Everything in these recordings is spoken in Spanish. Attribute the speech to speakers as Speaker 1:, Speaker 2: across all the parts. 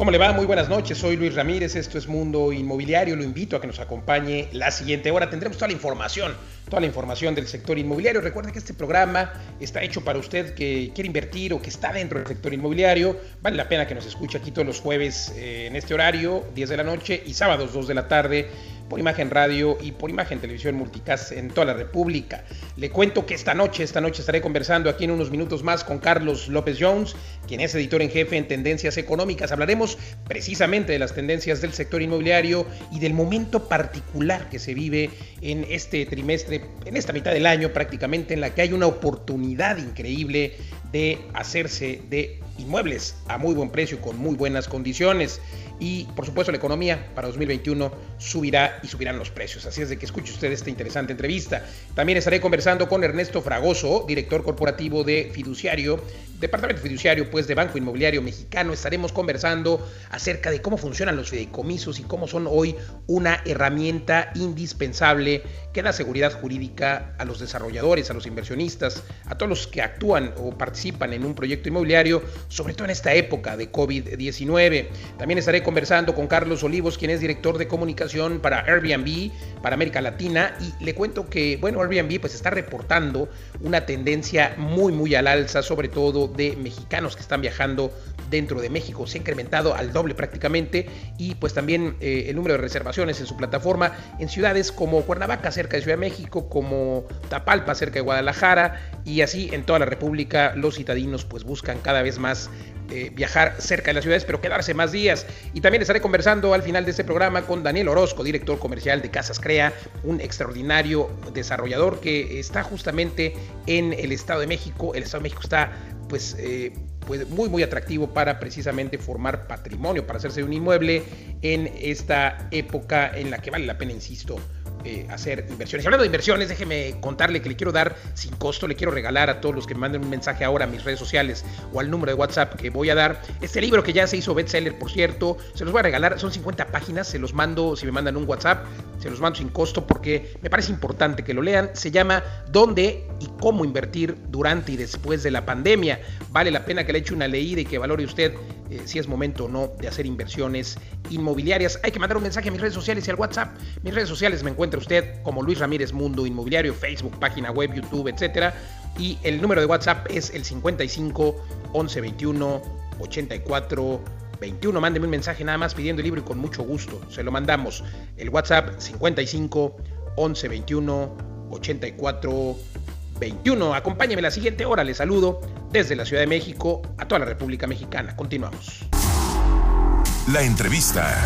Speaker 1: ¿Cómo le va? Muy buenas noches, soy Luis Ramírez, esto es Mundo Inmobiliario, lo invito a que nos acompañe la siguiente hora, tendremos toda la información, toda la información del sector inmobiliario. Recuerde que este programa está hecho para usted que quiere invertir o que está dentro del sector inmobiliario, vale la pena que nos escuche aquí todos los jueves eh, en este horario, 10 de la noche y sábados 2 de la tarde por Imagen Radio y por Imagen Televisión Multicast en toda la República. Le cuento que esta noche, esta noche estaré conversando aquí en unos minutos más con Carlos López Jones, quien es editor en jefe en Tendencias Económicas. Hablaremos precisamente de las tendencias del sector inmobiliario y del momento particular que se vive en este trimestre, en esta mitad del año prácticamente, en la que hay una oportunidad increíble de hacerse de inmuebles a muy buen precio y con muy buenas condiciones y por supuesto la economía para 2021 subirá y subirán los precios. Así es de que escuche usted esta interesante entrevista. También estaré conversando con Ernesto Fragoso, director corporativo de Fiduciario, Departamento Fiduciario pues de Banco Inmobiliario Mexicano. Estaremos conversando acerca de cómo funcionan los fideicomisos y cómo son hoy una herramienta indispensable que da seguridad jurídica a los desarrolladores, a los inversionistas, a todos los que actúan o participan en un proyecto inmobiliario, sobre todo en esta época de COVID-19. También estaré conversando con Carlos Olivos, quien es director de comunicación para Airbnb, para América Latina, y le cuento que, bueno, Airbnb pues está reportando una tendencia muy, muy al alza, sobre todo de mexicanos que están viajando dentro de México. Se ha incrementado al doble prácticamente y pues también eh, el número de reservaciones en su plataforma en ciudades como Cuernavaca, cerca de Ciudad de México, como Tapalpa, cerca de Guadalajara y así en toda la República los citadinos pues buscan cada vez más eh, viajar cerca de las ciudades, pero quedarse más días. Y también estaré conversando al final de este programa con Daniel Orozco, director comercial de Casas Crea, un extraordinario desarrollador que está justamente en el Estado de México. El Estado de México está pues, eh, pues muy muy atractivo para precisamente formar patrimonio, para hacerse un inmueble en esta época en la que vale la pena, insisto, eh, hacer inversiones. Y hablando de inversiones, déjeme contarle que le quiero dar sin costo, le quiero regalar a todos los que me manden un mensaje ahora a mis redes sociales o al número de WhatsApp que voy a dar. Este libro que ya se hizo bestseller, por cierto, se los voy a regalar, son 50 páginas, se los mando, si me mandan un WhatsApp, se los mando sin costo porque me parece importante que lo lean. Se llama ¿Dónde y cómo invertir durante y después de la pandemia? Vale la pena que le eche una leída y que valore usted eh, si es momento o no de hacer inversiones inmobiliarias. Hay que mandar un mensaje a mis redes sociales y al WhatsApp. Mis redes sociales me encuentra usted como Luis Ramírez Mundo Inmobiliario, Facebook, página web, YouTube, etcétera. Y el número de WhatsApp es el 55 11 21 84 21. Mándeme un mensaje nada más pidiendo el libro y con mucho gusto se lo mandamos. El WhatsApp 55 11 21 84 21. Acompáñeme la siguiente hora. Les saludo desde la Ciudad de México a toda la República Mexicana. Continuamos.
Speaker 2: La entrevista.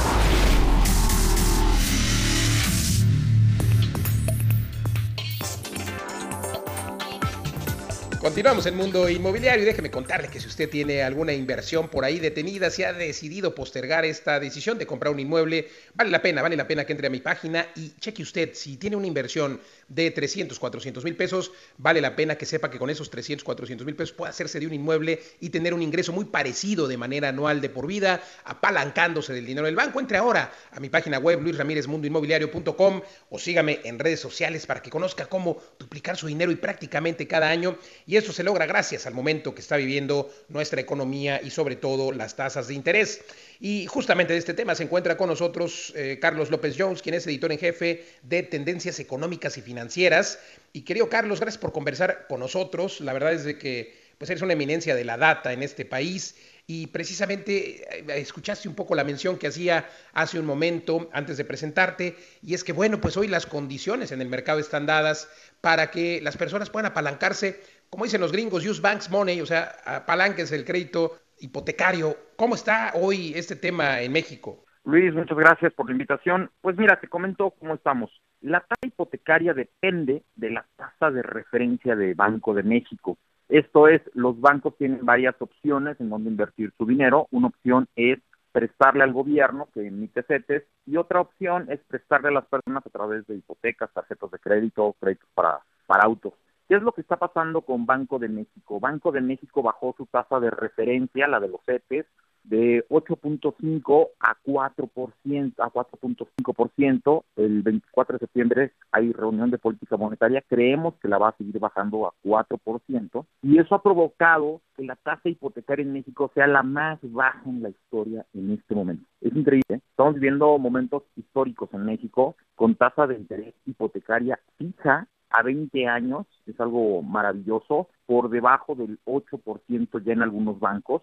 Speaker 1: Continuamos en Mundo Inmobiliario y déjeme contarle que si usted tiene alguna inversión por ahí detenida, si ha decidido postergar esta decisión de comprar un inmueble, vale la pena, vale la pena que entre a mi página y cheque usted si tiene una inversión de 300, 400 mil pesos, vale la pena que sepa que con esos 300, 400 mil pesos puede hacerse de un inmueble y tener un ingreso muy parecido de manera anual de por vida, apalancándose del dinero del banco. Entre ahora a mi página web luisramirezmundoinmobiliario.com o sígame en redes sociales para que conozca cómo duplicar su dinero y prácticamente cada año. Eso se logra gracias al momento que está viviendo nuestra economía y sobre todo las tasas de interés. Y justamente de este tema se encuentra con nosotros eh, Carlos López Jones, quien es editor en jefe de Tendencias Económicas y Financieras. Y querido Carlos, gracias por conversar con nosotros. La verdad es de que pues eres una eminencia de la data en este país y precisamente eh, escuchaste un poco la mención que hacía hace un momento antes de presentarte y es que bueno, pues hoy las condiciones en el mercado están dadas para que las personas puedan apalancarse, como dicen los gringos, use banks money, o sea, apalanques el crédito hipotecario. ¿Cómo está hoy este tema en México?
Speaker 3: Luis, muchas gracias por la invitación. Pues mira, te comento cómo estamos. La tasa hipotecaria depende de la tasa de referencia de Banco de México. Esto es, los bancos tienen varias opciones en donde invertir su dinero. Una opción es prestarle al gobierno que emite CETES y otra opción es prestarle a las personas a través de hipotecas, tarjetas de crédito, créditos para, para autos. ¿Qué es lo que está pasando con Banco de México? Banco de México bajó su tasa de referencia, la de los CETES, de 8.5 a 4%, a 4.5%. El 24 de septiembre hay reunión de política monetaria. Creemos que la va a seguir bajando a 4%. Y eso ha provocado que la tasa hipotecaria en México sea la más baja en la historia en este momento. Es increíble. Estamos viviendo momentos históricos en México con tasa de interés hipotecaria fija a 20 años, es algo maravilloso, por debajo del 8% ya en algunos bancos.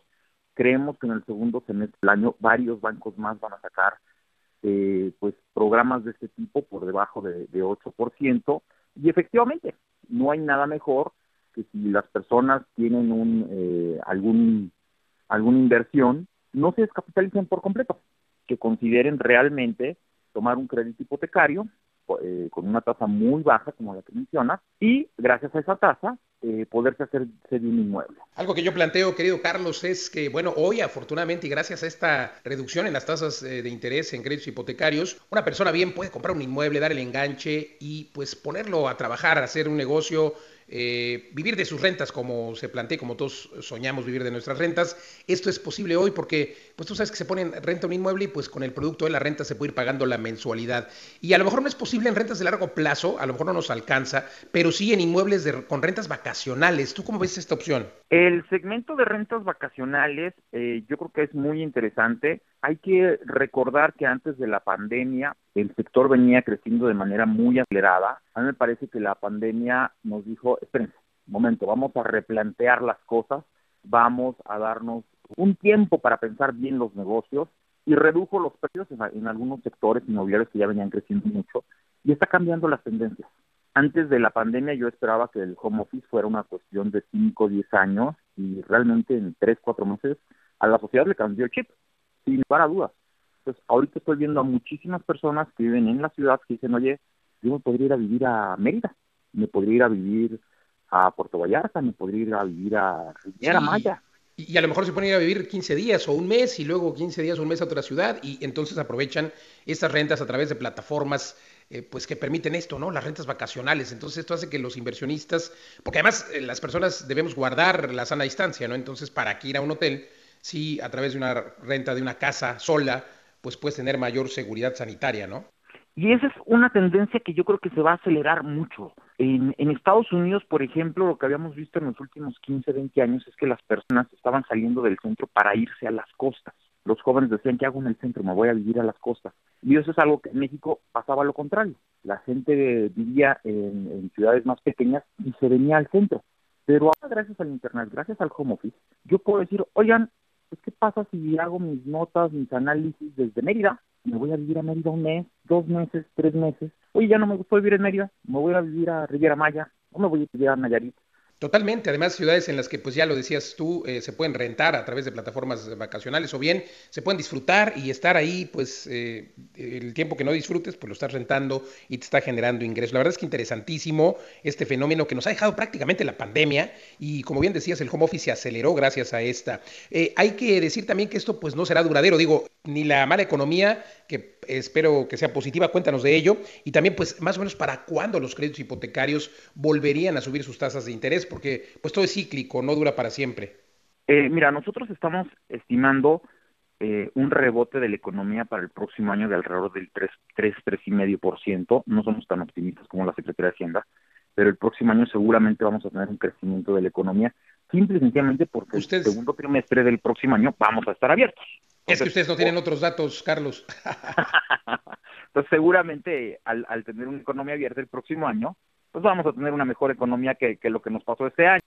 Speaker 3: Creemos que en el segundo semestre del año varios bancos más van a sacar eh, pues programas de este tipo por debajo de, de 8%. Y efectivamente, no hay nada mejor que si las personas tienen un eh, algún alguna inversión, no se descapitalicen por completo, que consideren realmente tomar un crédito hipotecario eh, con una tasa muy baja, como la que mencionas, y gracias a esa tasa eh, poderse hacer de un inmueble.
Speaker 1: Algo que yo planteo, querido Carlos, es que, bueno, hoy afortunadamente y gracias a esta reducción en las tasas eh, de interés en créditos hipotecarios, una persona bien puede comprar un inmueble, dar el enganche y pues ponerlo a trabajar, hacer un negocio eh, vivir de sus rentas como se plantea, como todos soñamos vivir de nuestras rentas. Esto es posible hoy porque, pues tú sabes que se pone en renta un inmueble y pues con el producto de la renta se puede ir pagando la mensualidad. Y a lo mejor no es posible en rentas de largo plazo, a lo mejor no nos alcanza, pero sí en inmuebles de, con rentas vacacionales. ¿Tú cómo ves esta opción?
Speaker 3: El segmento de rentas vacacionales eh, yo creo que es muy interesante. Hay que recordar que antes de la pandemia el sector venía creciendo de manera muy acelerada. A mí me parece que la pandemia nos dijo, espérense, momento, vamos a replantear las cosas, vamos a darnos un tiempo para pensar bien los negocios y redujo los precios en, algunos sectores inmobiliarios que ya venían creciendo mucho y está cambiando las tendencias. Antes de la pandemia yo esperaba que el home office fuera una cuestión de 5 o 10 años y realmente en 3, 4 meses a la sociedad le cambió el chip, sin lugar a dudas. Entonces, ahorita estoy viendo a muchísimas personas que viven en la ciudad que dicen, oye, yo me podría ir a vivir a Mérida, me podría ir a vivir a Puerto Vallarta, me podría ir a vivir a Riviera Maya.
Speaker 1: Y a lo mejor se ponen a vivir 15 días o un mes y luego 15 días o un mes a otra ciudad y entonces aprovechan estas rentas a través de plataformas eh, pues que permiten esto, ¿no? Las rentas vacacionales. Entonces esto hace que los inversionistas, porque además eh, las personas debemos guardar la sana distancia, ¿no? Entonces para que ir a un hotel, sí, a través de una renta de una casa sola, pues puedes tener mayor seguridad sanitaria, ¿no?
Speaker 3: Y esa es una tendencia que yo creo que se va a acelerar mucho. En, en, Estados Unidos, por ejemplo, lo que habíamos visto en los últimos 15, 20 años es que las personas estaban saliendo del centro para irse a las costas. Los jóvenes decían, ¿qué hago en el centro? Me voy a vivir a las costas. Y eso es algo que en México pasaba lo contrario. La gente vivía en ciudades más pequeñas y se venía al centro. Pero ahora, gracias al Internet, gracias al home office, yo puedo decir, oigan, pues, ¿qué pasa si hago mis notas, mis análisis desde Mérida? Me voy a vivir a Mérida un mes, dos meses, tres meses. Oye, ya no me gustó vivir en Mérida, me voy a vivir a Riviera Maya, o me voy a vivir a Nayarit.
Speaker 1: Totalmente, además ciudades en las que, pues ya lo decías tú, eh, se pueden rentar a través de plataformas vacacionales o bien se pueden disfrutar y estar ahí, pues eh, el tiempo que no disfrutes, pues lo estás rentando y te está generando ingresos. La verdad es que interesantísimo este fenómeno que nos ha dejado prácticamente la pandemia y como bien decías, el home office se aceleró gracias a esta. Eh, hay que decir también que esto pues no será duradero, digo, ni la mala economía, que espero que sea positiva, cuéntanos de ello, y también pues más o menos para cuándo los créditos hipotecarios volverían a subir sus tasas de interés porque pues todo es cíclico, no dura para siempre.
Speaker 3: Eh, mira, nosotros estamos estimando eh, un rebote de la economía para el próximo año de alrededor del 3, 3, 3,5%. No somos tan optimistas como la Secretaría de Hacienda, pero el próximo año seguramente vamos a tener un crecimiento de la economía, simple y sencillamente porque el segundo trimestre del próximo año vamos a estar abiertos.
Speaker 1: Es que ustedes no tienen otros datos, Carlos.
Speaker 3: Entonces, seguramente al, al tener una economía abierta el próximo año, pues vamos a tener una mejor economía que, lo que nos pasó este año.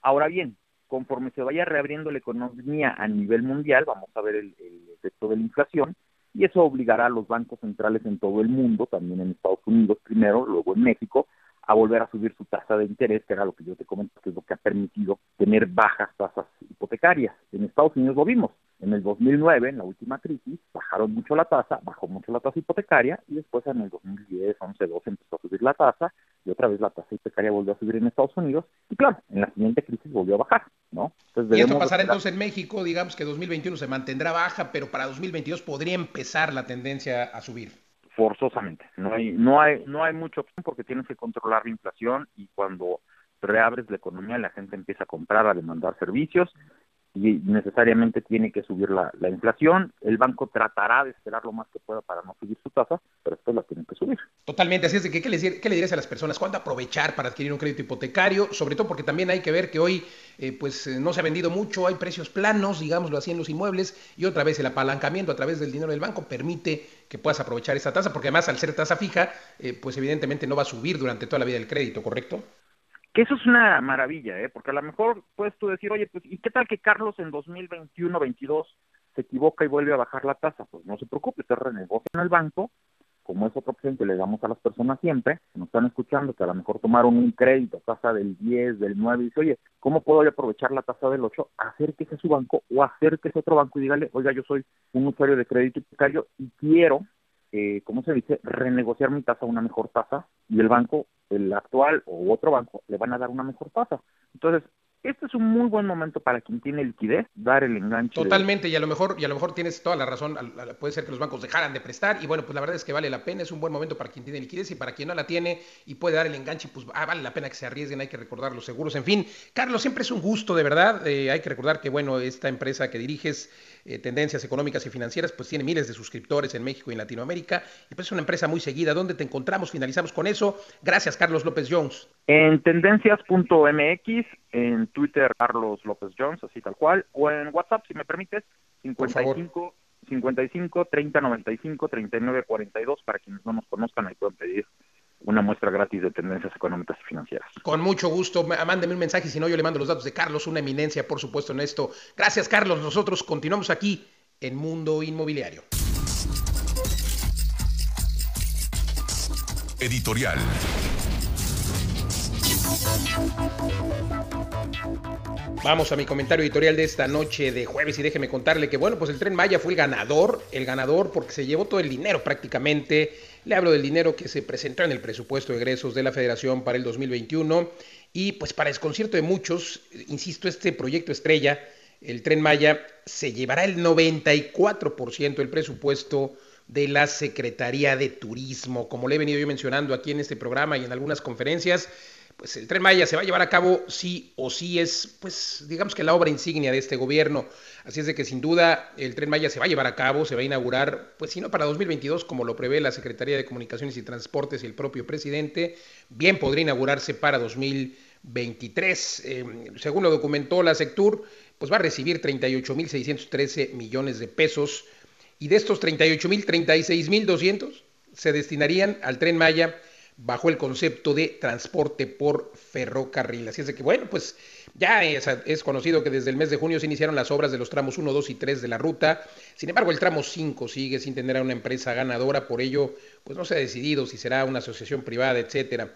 Speaker 3: Ahora bien, conforme se vaya reabriendo la economía a nivel mundial, vamos a ver el, efecto de la inflación y eso obligará a los bancos centrales en todo el mundo, también en Estados Unidos primero, luego en México, a volver a subir su tasa de interés, que era lo que yo te comento, que es lo que ha permitido tener bajas tasas hipotecarias. En Estados Unidos lo vimos. En el 2009, en la última crisis, bajaron mucho la tasa, bajó mucho la tasa hipotecaria y después en el 2010, 11, 12 empezó a subir la tasa y otra vez la tasa hipotecaria volvió a subir en Estados Unidos y claro, en la siguiente crisis volvió a bajar, ¿no?
Speaker 1: y esto pasará entonces en México, digamos que 2021 se mantendrá baja, pero para 2022 podría empezar la tendencia a subir.
Speaker 3: Forzosamente, no hay, no hay, no hay mucha opción porque tienes que controlar la inflación y cuando reabres la economía la gente empieza a comprar, a demandar servicios y necesariamente tiene que subir la, la, inflación. El banco tratará de esperar lo más que pueda para no subir su tasa, pero después la tiene que subir.
Speaker 1: Totalmente, así es de que ¿qué le, qué le dirías a las personas? ¿Cuándo aprovechar para adquirir un crédito hipotecario? Sobre todo porque también hay que ver que hoy eh, pues eh, no se ha vendido mucho, hay precios planos, digámoslo así, en los inmuebles, y otra vez el apalancamiento a través del dinero del banco permite que puedas aprovechar esa tasa, porque además al ser tasa fija, eh, pues evidentemente no va a subir durante toda la vida del crédito, ¿correcto?
Speaker 3: Que eso es una maravilla, ¿eh? porque a lo mejor puedes tú decir, oye, pues, ¿y qué tal que Carlos en 2021-22 se equivoca y vuelve a bajar la tasa? Pues no se preocupe, se renegocia en el banco, como es otra opción que le damos a las personas siempre, que nos están escuchando, que a lo mejor tomaron un crédito, tasa del 10, del 9, y dice, oye, ¿cómo puedo aprovechar la tasa del 8? Acérquese a su banco o acérquese a otro banco y dígale, oiga, yo soy un usuario de crédito hipotecario y quiero eh, ¿cómo se dice?, renegociar mi tasa a una mejor tasa y el banco, el actual o otro banco, le van a dar una mejor tasa. Entonces, este es un muy buen momento para quien tiene liquidez, dar el enganche.
Speaker 1: Totalmente, y a lo mejor, y a lo mejor tienes toda la razón, puede ser que los bancos dejaran de prestar, y bueno, pues la verdad es que vale la pena, es un buen momento para quien tiene liquidez, y para quien no la tiene y puede dar el enganche, pues ah, vale la pena que se arriesguen, hay que recordar los seguros, en fin. Carlos, siempre es un gusto, de verdad, eh, hay que recordar que, bueno, esta empresa que diriges, eh, Tendencias Económicas y Financieras, pues tiene miles de suscriptores en México y en Latinoamérica, y pues es una empresa muy seguida. ¿Dónde te encontramos? Finalizamos con eso. Gracias, Carlos López Jones.
Speaker 3: En tendencias.mx, en Twitter, Carlos López Jones, así tal cual, o en WhatsApp, si me permites, 55 55 30 95 39 42 para quienes no nos conozcan ahí pueden pedir una muestra gratis de tendencias económicas y financieras.
Speaker 1: Con mucho gusto, mándeme un mensaje, si no yo le mando los datos de Carlos, una eminencia por supuesto en esto. Gracias Carlos, nosotros continuamos aquí en Mundo Inmobiliario.
Speaker 2: Editorial.
Speaker 1: Vamos a mi comentario editorial de esta noche de jueves y déjeme contarle que bueno, pues el tren Maya fue el ganador, el ganador porque se llevó todo el dinero prácticamente. Le hablo del dinero que se presentó en el presupuesto de egresos de la Federación para el 2021 y pues para desconcierto de muchos, insisto, este proyecto estrella, el tren Maya, se llevará el 94% del presupuesto de la Secretaría de Turismo. Como le he venido yo mencionando aquí en este programa y en algunas conferencias, pues el Tren Maya se va a llevar a cabo sí o sí es, pues digamos que la obra insignia de este gobierno. Así es de que sin duda el Tren Maya se va a llevar a cabo, se va a inaugurar, pues si no para 2022 como lo prevé la Secretaría de Comunicaciones y Transportes y el propio presidente, bien podría inaugurarse para 2023. Eh, según lo documentó la Sectur, pues va a recibir 38.613 millones de pesos y de estos 38.000, 36.200 se destinarían al Tren Maya bajo el concepto de transporte por ferrocarril. Así es de que, bueno, pues ya es, conocido que desde el mes de junio se iniciaron las obras de los tramos 1, 2 y 3 de la ruta. Sin embargo, el tramo 5 sigue sin tener a una empresa ganadora, por ello, pues no se ha decidido si será una asociación privada, etcétera.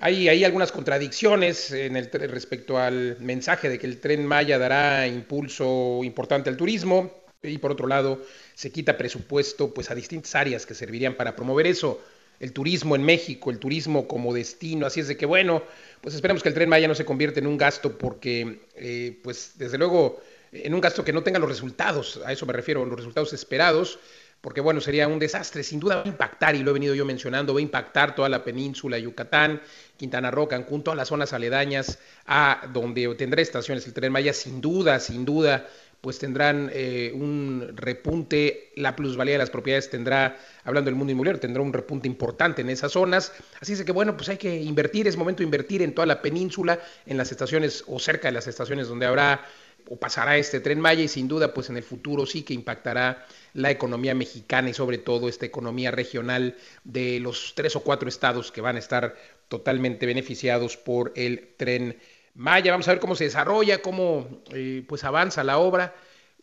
Speaker 1: Hay, hay algunas contradicciones en el, respecto al mensaje de que el tren Maya dará impulso importante al turismo y por otro lado se quita presupuesto pues a distintas áreas que servirían para promover eso el turismo en México, el turismo como destino. Así es de que, bueno, pues esperemos que el tren Maya no se convierta en un gasto porque, eh, pues desde luego, en un gasto que no tenga los resultados, a eso me refiero, los resultados esperados, porque bueno, sería un desastre, sin duda va a impactar, y lo he venido yo mencionando, va a impactar toda la península, Yucatán, Quintana Roo, Cancún, todas las zonas aledañas a donde tendrá estaciones el tren Maya, sin duda, sin duda, pues tendrán eh, un repunte, la plusvalía de las propiedades tendrá, hablando del mundo inmobiliario, tendrá un repunte importante en esas zonas. Así es que bueno, pues hay que invertir, es momento de invertir en toda la península, en las estaciones o cerca de las estaciones donde habrá o pasará este tren Maya y sin duda pues en el futuro sí que impactará la economía mexicana y sobre todo esta economía regional de los tres o cuatro estados que van a estar totalmente beneficiados por el tren Maya. Vamos a ver cómo se desarrolla, cómo eh, pues avanza la obra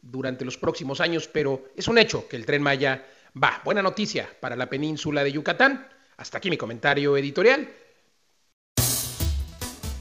Speaker 1: durante los próximos años, pero es un hecho que el tren Maya va. Buena noticia para la península de Yucatán. Hasta aquí mi comentario editorial.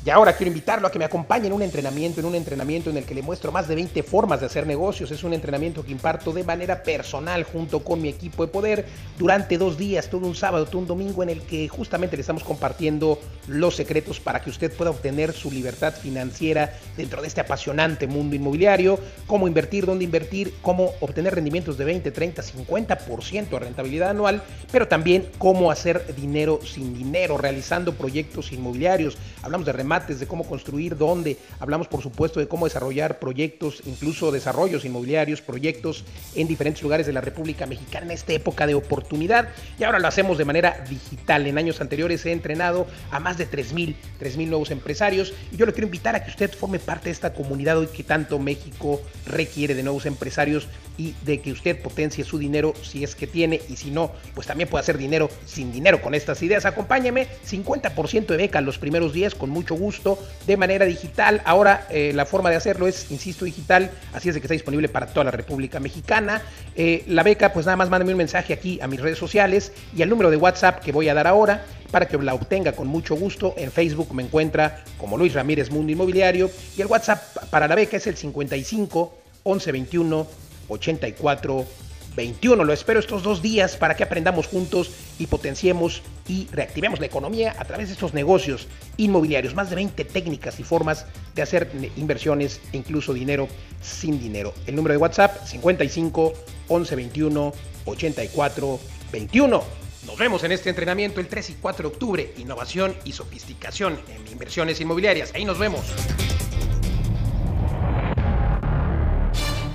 Speaker 1: Y ahora quiero invitarlo a que me acompañe en un entrenamiento, en un entrenamiento en el que le muestro más de 20 formas de hacer negocios. Es un entrenamiento que imparto de manera personal junto con mi equipo de poder durante dos días, todo un sábado, todo un domingo, en el que justamente le estamos compartiendo los secretos para que usted pueda obtener su libertad financiera dentro de este apasionante mundo inmobiliario, cómo invertir, dónde invertir, cómo obtener rendimientos de 20, 30, 50% de rentabilidad anual, pero también cómo hacer dinero sin dinero, realizando proyectos inmobiliarios. Hablamos de remate de cómo construir, dónde. Hablamos, por supuesto, de cómo desarrollar proyectos, incluso desarrollos inmobiliarios, proyectos en diferentes lugares de la República Mexicana en esta época de oportunidad. Y ahora lo hacemos de manera digital. En años anteriores he entrenado a más de 3.000, 3.000 nuevos empresarios. Y yo le quiero invitar a que usted forme parte de esta comunidad hoy que tanto México requiere de nuevos empresarios y de que usted potencie su dinero si es que tiene y si no, pues también puede hacer dinero sin dinero con estas ideas. Acompáñeme, 50% de beca los primeros días con mucho gusto de manera digital. Ahora eh, la forma de hacerlo es, insisto, digital, así es de que está disponible para toda la República Mexicana. Eh, la beca, pues nada más mándame un mensaje aquí a mis redes sociales y al número de WhatsApp que voy a dar ahora para que la obtenga con mucho gusto. En Facebook me encuentra como Luis Ramírez Mundo Inmobiliario y el WhatsApp para la beca es el 55 11 21 84 21. Lo espero estos dos días para que aprendamos juntos y potenciemos y reactivemos la economía a través de estos negocios inmobiliarios. Más de 20 técnicas y formas de hacer inversiones e incluso dinero sin dinero. El número de WhatsApp 55 11 21 84 21. Nos vemos en este entrenamiento el 3 y 4 de octubre. Innovación y sofisticación en inversiones inmobiliarias. Ahí nos vemos.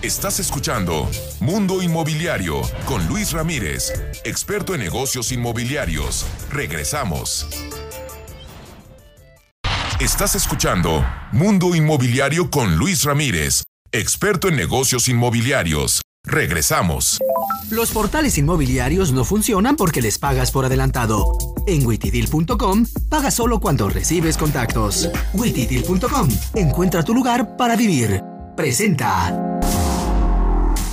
Speaker 2: Estás escuchando Mundo Inmobiliario con Luis Ramírez, experto en negocios inmobiliarios. Regresamos. Estás escuchando Mundo Inmobiliario con Luis Ramírez, experto en negocios inmobiliarios. Regresamos.
Speaker 4: Los portales inmobiliarios no funcionan porque les pagas por adelantado. En witidil.com paga solo cuando recibes contactos. witidil.com encuentra tu lugar para vivir. Presenta.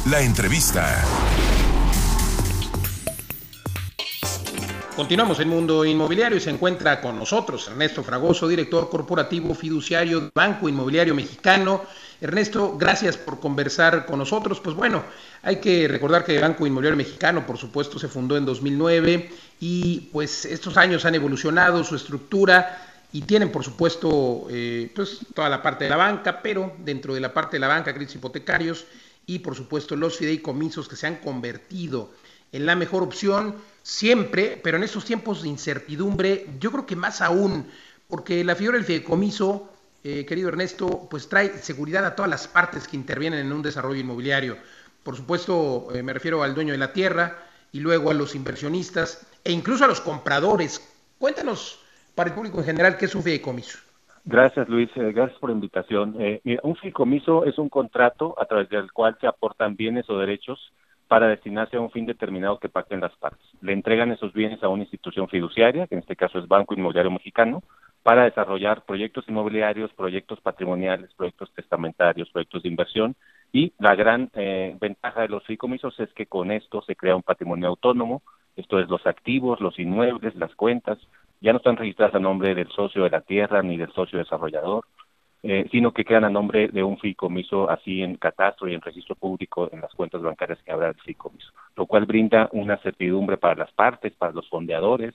Speaker 2: La entrevista.
Speaker 1: Continuamos en Mundo Inmobiliario y se encuentra con nosotros Ernesto Fragoso, director corporativo fiduciario de Banco Inmobiliario Mexicano. Ernesto, gracias por conversar con nosotros. Pues bueno, hay que recordar que Banco Inmobiliario Mexicano, por supuesto, se fundó en 2009 y pues estos años han evolucionado su estructura y tienen, por supuesto, eh, pues toda la parte de la banca, pero dentro de la parte de la banca, créditos hipotecarios y por supuesto los fideicomisos que se han convertido en la mejor opción siempre, pero en estos tiempos de incertidumbre, yo creo que más aún, porque la figura del fideicomiso, eh, querido Ernesto, pues trae seguridad a todas las partes que intervienen en un desarrollo inmobiliario. Por supuesto, eh, me refiero al dueño de la tierra y luego a los inversionistas e incluso a los compradores. Cuéntanos para el público en general qué es un fideicomiso.
Speaker 5: Gracias, Luis. Eh, gracias por la invitación. Eh, un fideicomiso es un contrato a través del cual se aportan bienes o derechos para destinarse a un fin determinado que pacten las partes. Le entregan esos bienes a una institución fiduciaria, que en este caso es Banco Inmobiliario Mexicano, para desarrollar proyectos inmobiliarios, proyectos patrimoniales, proyectos testamentarios, proyectos de inversión. Y la gran eh, ventaja de los fideicomisos es que con esto se crea un patrimonio autónomo, esto es los activos, los inmuebles, las cuentas, ya no están registradas a nombre del socio de la tierra ni del socio desarrollador, eh, sino que quedan a nombre de un fideicomiso así en catastro y en registro público en las cuentas bancarias que habrá el fideicomiso, lo cual brinda una certidumbre para las partes, para los fondeadores,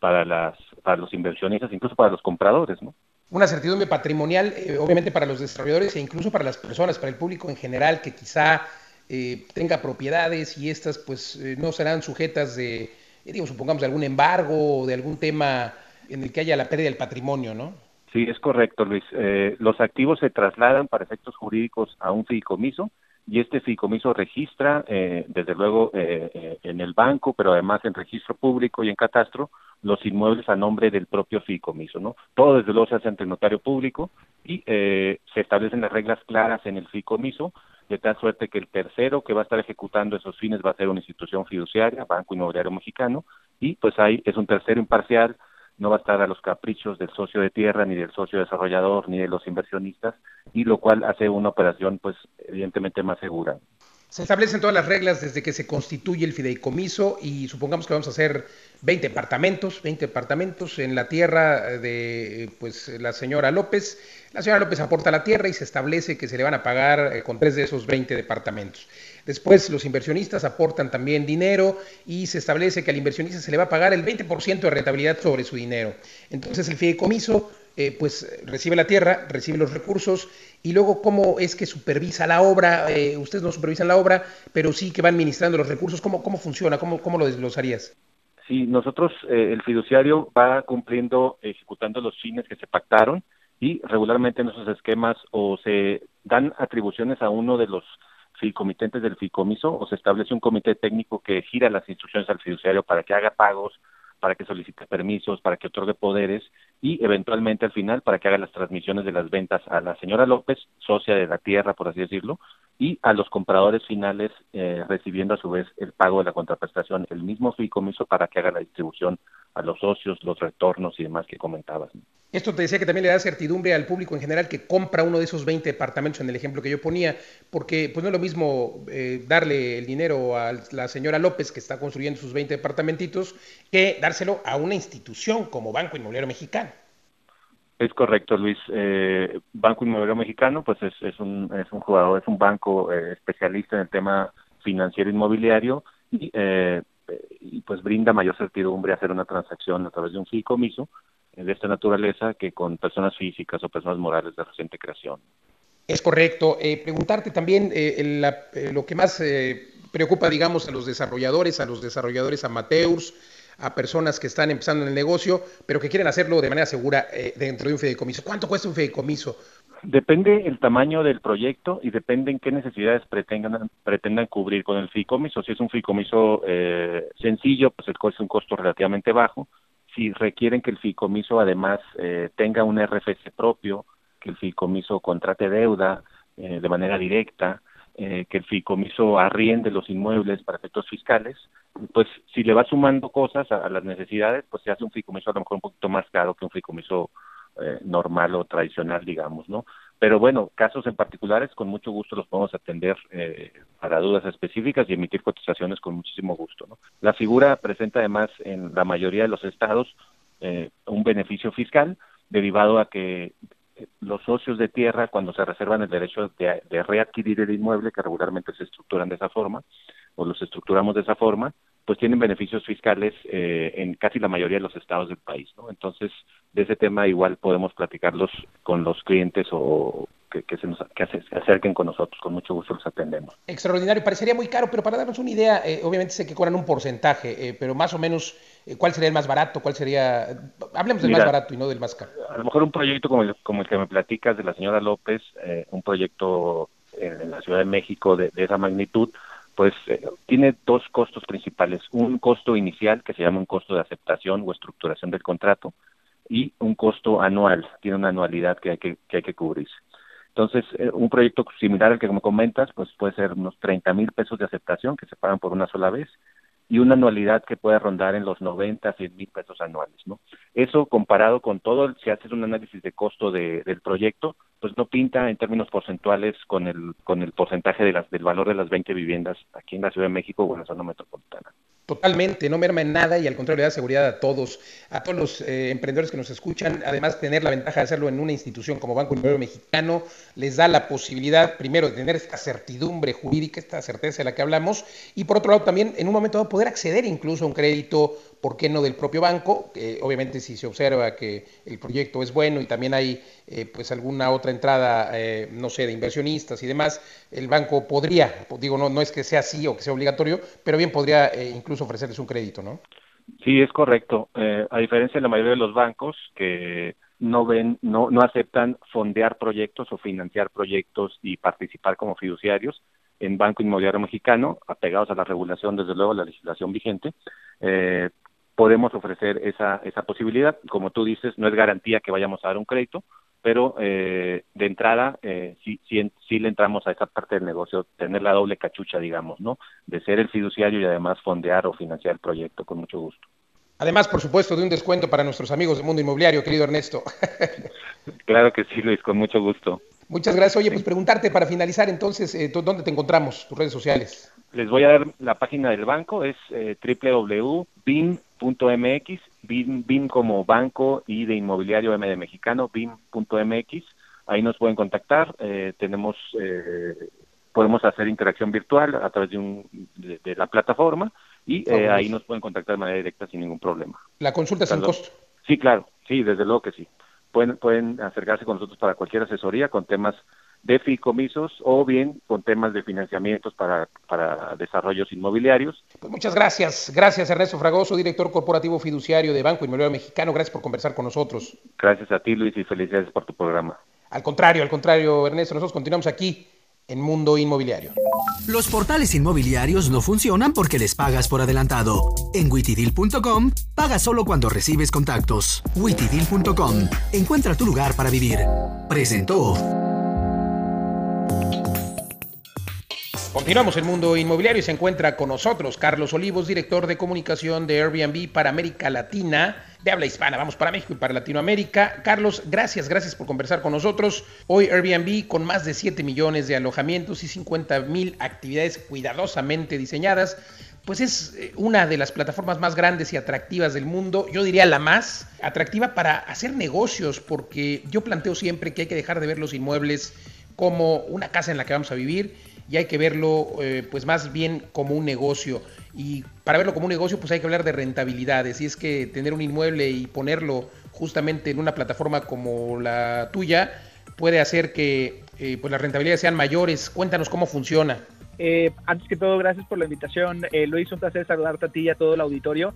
Speaker 5: para las para los inversionistas, incluso para los compradores, ¿no?
Speaker 1: Una certidumbre patrimonial, eh, obviamente para los desarrolladores e incluso para las personas, para el público en general que quizá eh, tenga propiedades y estas pues no serán sujetas de digo, supongamos, de algún embargo o de algún tema en el que haya la pérdida del patrimonio, ¿no?
Speaker 5: Sí, es correcto, Luis. Eh, los activos se trasladan para efectos jurídicos a un fideicomiso y este fideicomiso registra, eh, desde luego, en el banco, pero además en registro público y en catastro, los inmuebles a nombre del propio fideicomiso, ¿no? Todo desde luego se hace ante el notario público y se establecen las reglas claras en el fideicomiso de tal suerte que el tercero que va a estar ejecutando esos fines va a ser una institución fiduciaria, Banco Inmobiliario Mexicano, y pues ahí es un tercero imparcial, no va a estar a los caprichos del socio de tierra, ni del socio desarrollador, ni de los inversionistas, y lo cual hace una operación pues evidentemente más segura.
Speaker 1: Se establecen todas las reglas desde que se constituye el fideicomiso y supongamos que vamos a hacer 20 departamentos, 20 departamentos en la tierra de pues la señora López la señora López aporta la tierra y se establece que se le van a pagar eh, con tres de esos 20 departamentos. Después los inversionistas aportan también dinero y se establece que al inversionista se le va a pagar el 20% de rentabilidad sobre su dinero. Entonces el fideicomiso eh, pues recibe la tierra, recibe los recursos y luego cómo es que supervisa la obra. Eh, ustedes no supervisan la obra, pero sí que van administrando los recursos. ¿Cómo, cómo funciona? ¿Cómo, ¿Cómo lo desglosarías?
Speaker 5: Sí, nosotros, el fiduciario va cumpliendo, ejecutando los fines que se pactaron y regularmente en esos esquemas o se dan atribuciones a uno de los comitentes del ficomiso o se establece un comité técnico que gira las instrucciones al fiduciario para que haga pagos, para que solicite permisos, para que otorgue poderes y eventualmente al final para que haga las transmisiones de las ventas a la señora López, socia de la tierra, por así decirlo, y a los compradores finales eh, recibiendo a su vez el pago de la contraprestación, el mismo fideicomiso para que haga la distribución a los socios, los retornos y demás que comentabas.
Speaker 1: Esto te decía que también le da certidumbre al público en general que compra uno de esos 20 departamentos en el ejemplo que yo ponía, porque pues no es lo mismo eh, darle el dinero a la señora López que está construyendo sus 20 departamentitos que dárselo a una institución como Banco Inmobiliario Mexicano.
Speaker 5: Es correcto, Luis. Eh, banco Inmobiliario Mexicano, pues es, es, un, es un jugador, es un banco eh, especialista en el tema financiero inmobiliario y eh, y pues brinda mayor certidumbre hacer una transacción a través de un fideicomiso de esta naturaleza que con personas físicas o personas morales de reciente creación.
Speaker 1: Es correcto. Eh, preguntarte también eh, eh, lo que más preocupa, digamos, a los desarrolladores, a los desarrolladores amateurs, a personas que están empezando en el negocio, pero que quieren hacerlo de manera segura dentro de un fideicomiso. ¿Cuánto cuesta un fideicomiso?
Speaker 5: Depende el tamaño del proyecto y depende en qué necesidades pretendan, pretendan cubrir con el fideicomiso. Si es un fideicomiso eh, sencillo, pues el costo es un costo relativamente bajo. Si requieren que el fideicomiso además eh, tenga un RFC propio, que el fideicomiso contrate deuda eh, de manera directa, que el fideicomiso arriende los inmuebles para efectos fiscales, pues si le va sumando cosas a, a, las necesidades, pues se hace un fideicomiso a lo mejor un poquito más caro que un fideicomiso eh, normal o tradicional, digamos, ¿no? Pero bueno, casos en particulares, con mucho gusto los podemos atender eh, para dudas específicas y emitir cotizaciones con muchísimo gusto, ¿no? La figura presenta además en la mayoría de los estados eh, un beneficio fiscal derivado a que los socios de tierra, cuando se reservan el derecho de, de readquirir el inmueble, que regularmente se estructuran de esa forma, o los estructuramos de esa forma, pues tienen beneficios fiscales eh, en casi la mayoría de los estados del país, ¿no? Entonces, de ese tema igual podemos platicarlos con los clientes o que, se nos que acerquen con nosotros, con mucho gusto los atendemos.
Speaker 1: Extraordinario, parecería muy caro, pero para darnos una idea, eh, obviamente sé que cobran un porcentaje, eh, pero más o menos, ¿cuál sería el más barato? ¿Cuál sería? Hablemos del más barato y no del más caro.
Speaker 5: A lo mejor un proyecto como el, como el que me platicas de la señora López, un proyecto en, la Ciudad de México de esa magnitud, pues eh, tiene dos costos principales. Un costo inicial que se llama un costo de aceptación o estructuración del contrato y un costo anual, tiene una anualidad que hay que, que, hay que cubrirse. Entonces, eh, un proyecto similar al que me comentas, pues puede ser unos 30 mil pesos de aceptación que se pagan por una sola vez y una anualidad que puede rondar en los 90 a 100 mil pesos anuales, ¿no? Eso comparado con todo, si haces un análisis de costo de, del proyecto, pues no pinta en términos porcentuales con el con el porcentaje de las, del valor de las 20 viviendas aquí en la Ciudad de México o en la zona metropolitana.
Speaker 1: Totalmente, no merma en nada y al contrario le da seguridad a todos, a todos los eh, emprendedores que nos escuchan. Además, tener la ventaja de hacerlo en una institución como Banco Inmobiliario Mexicano les da la posibilidad, primero, de tener esta certidumbre jurídica, esta certeza de la que hablamos, y por otro lado, también en un momento dado poder acceder incluso a un crédito ¿por qué no del propio banco? obviamente si se observa que el proyecto es bueno y también hay eh, pues alguna otra entrada, eh, no sé, de inversionistas y demás, el banco podría, digo, no, no es que sea así o que sea obligatorio, pero bien podría eh, incluso ofrecerles un crédito, ¿no?
Speaker 5: Sí, es correcto. a diferencia de la mayoría de los bancos que no ven, no, no aceptan fondear proyectos o financiar proyectos y participar como fiduciarios, en Banco Inmobiliario Mexicano, apegados a la regulación, desde luego, la legislación vigente, eh, podemos ofrecer esa, esa posibilidad. Como tú dices, no es garantía que vayamos a dar un crédito, pero eh, de entrada eh, sí, sí, sí, le entramos a esa parte del negocio, tener la doble cachucha, digamos, ¿no? De ser el fiduciario y además fondear o financiar el proyecto con mucho gusto.
Speaker 1: Además, por supuesto, de un descuento para nuestros amigos del mundo inmobiliario, querido Ernesto.
Speaker 5: claro que sí, Luis, con mucho gusto.
Speaker 1: Muchas gracias. Oye, pues preguntarte para finalizar entonces, eh, ¿dónde te encontramos? Tus redes sociales.
Speaker 5: Les voy a dar la página del banco, es eh, www.bim.mx, BIM, BIM como banco y de inmobiliario M de mexicano, BIM.mx. Ahí nos pueden contactar. Eh, tenemos, eh, podemos hacer interacción virtual a través de, un, de, la plataforma y eh, ahí nos pueden contactar de manera directa sin ningún problema.
Speaker 1: ¿La consulta sin costo?
Speaker 5: Sí, claro, sí, desde luego que sí. Pueden, pueden acercarse con nosotros para cualquier asesoría con temas de fideicomisos o bien con temas de financiamientos para, para desarrollos inmobiliarios.
Speaker 1: Pues muchas gracias. Gracias Ernesto Fragoso, director corporativo fiduciario de Banco Inmobiliario Mexicano. Gracias por conversar con nosotros.
Speaker 5: Gracias a ti Luis y felicidades por tu programa.
Speaker 1: Al contrario, al contrario Ernesto, nosotros continuamos aquí en Mundo Inmobiliario.
Speaker 4: Los portales inmobiliarios no funcionan porque les pagas por adelantado. En witidil.com paga solo cuando recibes contactos. witidil.com encuentra tu lugar para vivir. Presentó.
Speaker 1: Continuamos en Mundo Inmobiliario y se encuentra con nosotros Carlos Olivos, director de comunicación de Airbnb para América Latina, de habla hispana. Vamos para México y para Latinoamérica. Carlos, gracias, gracias por conversar con nosotros. Hoy Airbnb con más de 7 millones de alojamientos y 50 mil actividades cuidadosamente diseñadas. Pues es eh, una de las plataformas más grandes y atractivas del mundo, yo diría la más atractiva para hacer negocios, porque yo planteo siempre que hay que dejar de ver los inmuebles como una casa en la que vamos a vivir y hay que verlo eh, pues más bien como un negocio. Y para verlo como un negocio pues hay que hablar de rentabilidades. Y es que tener un inmueble y ponerlo justamente en una plataforma como la tuya puede hacer que eh, pues las rentabilidades sean mayores. Cuéntanos cómo funciona.
Speaker 6: Eh, antes que todo, gracias por la invitación. Eh, Luis, un placer saludarte a ti y a todo el auditorio.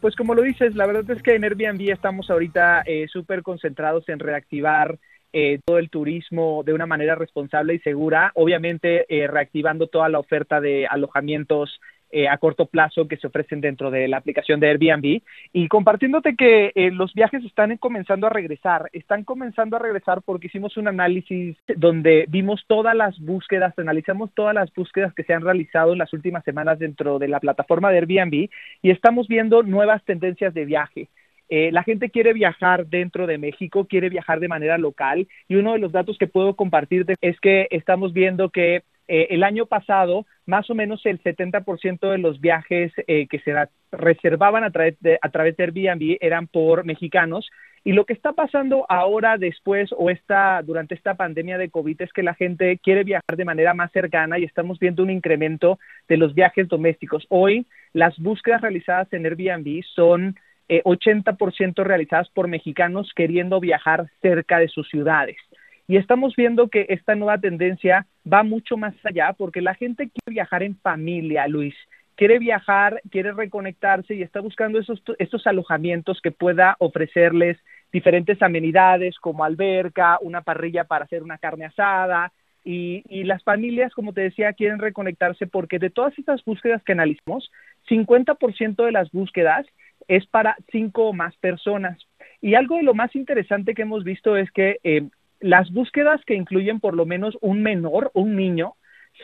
Speaker 6: pues como lo dices, la verdad es que en Airbnb estamos ahorita súper concentrados en reactivar eh, todo el turismo de una manera responsable y segura, obviamente eh, reactivando toda la oferta de alojamientos eh, a corto plazo que se ofrecen dentro de la aplicación de Airbnb y compartiéndote que los viajes están comenzando a regresar, están comenzando a regresar porque hicimos un análisis donde vimos todas las búsquedas, analizamos todas las búsquedas que se han realizado en las últimas semanas dentro de la plataforma de Airbnb y estamos viendo nuevas tendencias de viaje. Eh, la gente quiere viajar dentro de México, quiere viajar de manera local y uno de los datos que puedo compartir es que estamos viendo que eh, el año pasado más o menos el 70% de los viajes eh, que se reservaban a través, de, a través de Airbnb eran por mexicanos y lo que está pasando ahora después o esta, durante esta pandemia de COVID es que la gente quiere viajar de manera más cercana y estamos viendo un incremento de los viajes domésticos. Hoy las búsquedas realizadas en Airbnb son 80% eh, realizadas por mexicanos queriendo viajar cerca de sus ciudades. Y estamos viendo que esta nueva tendencia va mucho más allá porque la gente quiere viajar en familia, Luis. Quiere viajar, quiere reconectarse y está buscando esos, estos alojamientos que pueda ofrecerles diferentes amenidades como alberca, una parrilla para hacer una carne asada, y, y, las familias, como te decía, quieren reconectarse porque de todas estas búsquedas que analizamos, 50% de las búsquedas es para cinco o más personas. Y algo de lo más interesante que hemos visto es que eh, las búsquedas que incluyen por lo menos un menor, un niño,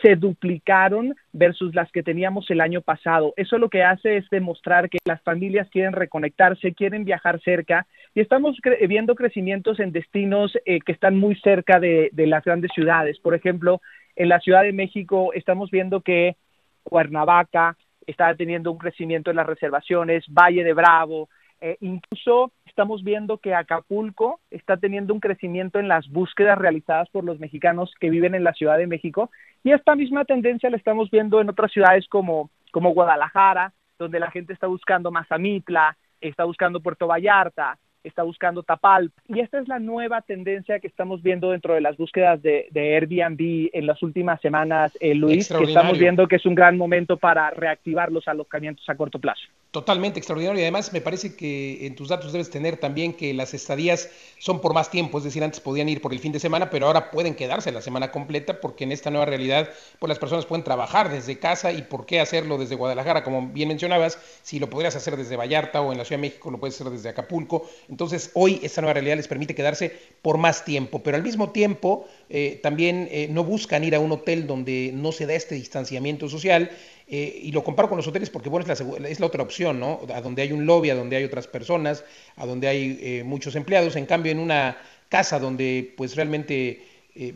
Speaker 6: se duplicaron versus las que teníamos el año pasado. Eso lo que hace es demostrar que las familias quieren reconectarse, quieren viajar cerca y estamos viendo crecimientos en destinos eh, que están muy cerca de, de las grandes ciudades. Por ejemplo, en la Ciudad de México estamos viendo que Cuernavaca, está teniendo un crecimiento en las reservaciones, Valle de Bravo, eh, incluso estamos viendo que Acapulco está teniendo un crecimiento en las búsquedas realizadas por los mexicanos que viven en la Ciudad de México y esta misma tendencia la estamos viendo en otras ciudades como, como Guadalajara, donde la gente está buscando Mazamitla, está buscando Puerto Vallarta, está buscando Tapal. Y esta es la nueva tendencia que estamos viendo dentro de las búsquedas de, Airbnb en las últimas semanas, eh, Luis, que estamos viendo que es un gran momento para reactivar los alojamientos a corto plazo.
Speaker 1: Totalmente extraordinario y además me parece que en tus datos debes tener también que las estadías son por más tiempo, es decir, antes podían ir por el fin de semana, pero ahora pueden quedarse la semana completa porque en esta nueva realidad pues las personas pueden trabajar desde casa y por qué hacerlo desde Guadalajara, como bien mencionabas, si lo podrías hacer desde Vallarta o en la Ciudad de México lo puedes hacer desde Acapulco. Entonces hoy esta nueva realidad les permite quedarse por más tiempo, pero al mismo tiempo eh, también eh, no buscan ir a un hotel donde no se da este distanciamiento social eh, y lo comparo con los hoteles porque bueno, es la, otra opción, ¿no? A donde hay un lobby, a donde hay otras personas, a donde hay muchos empleados. En cambio, en una casa donde pues realmente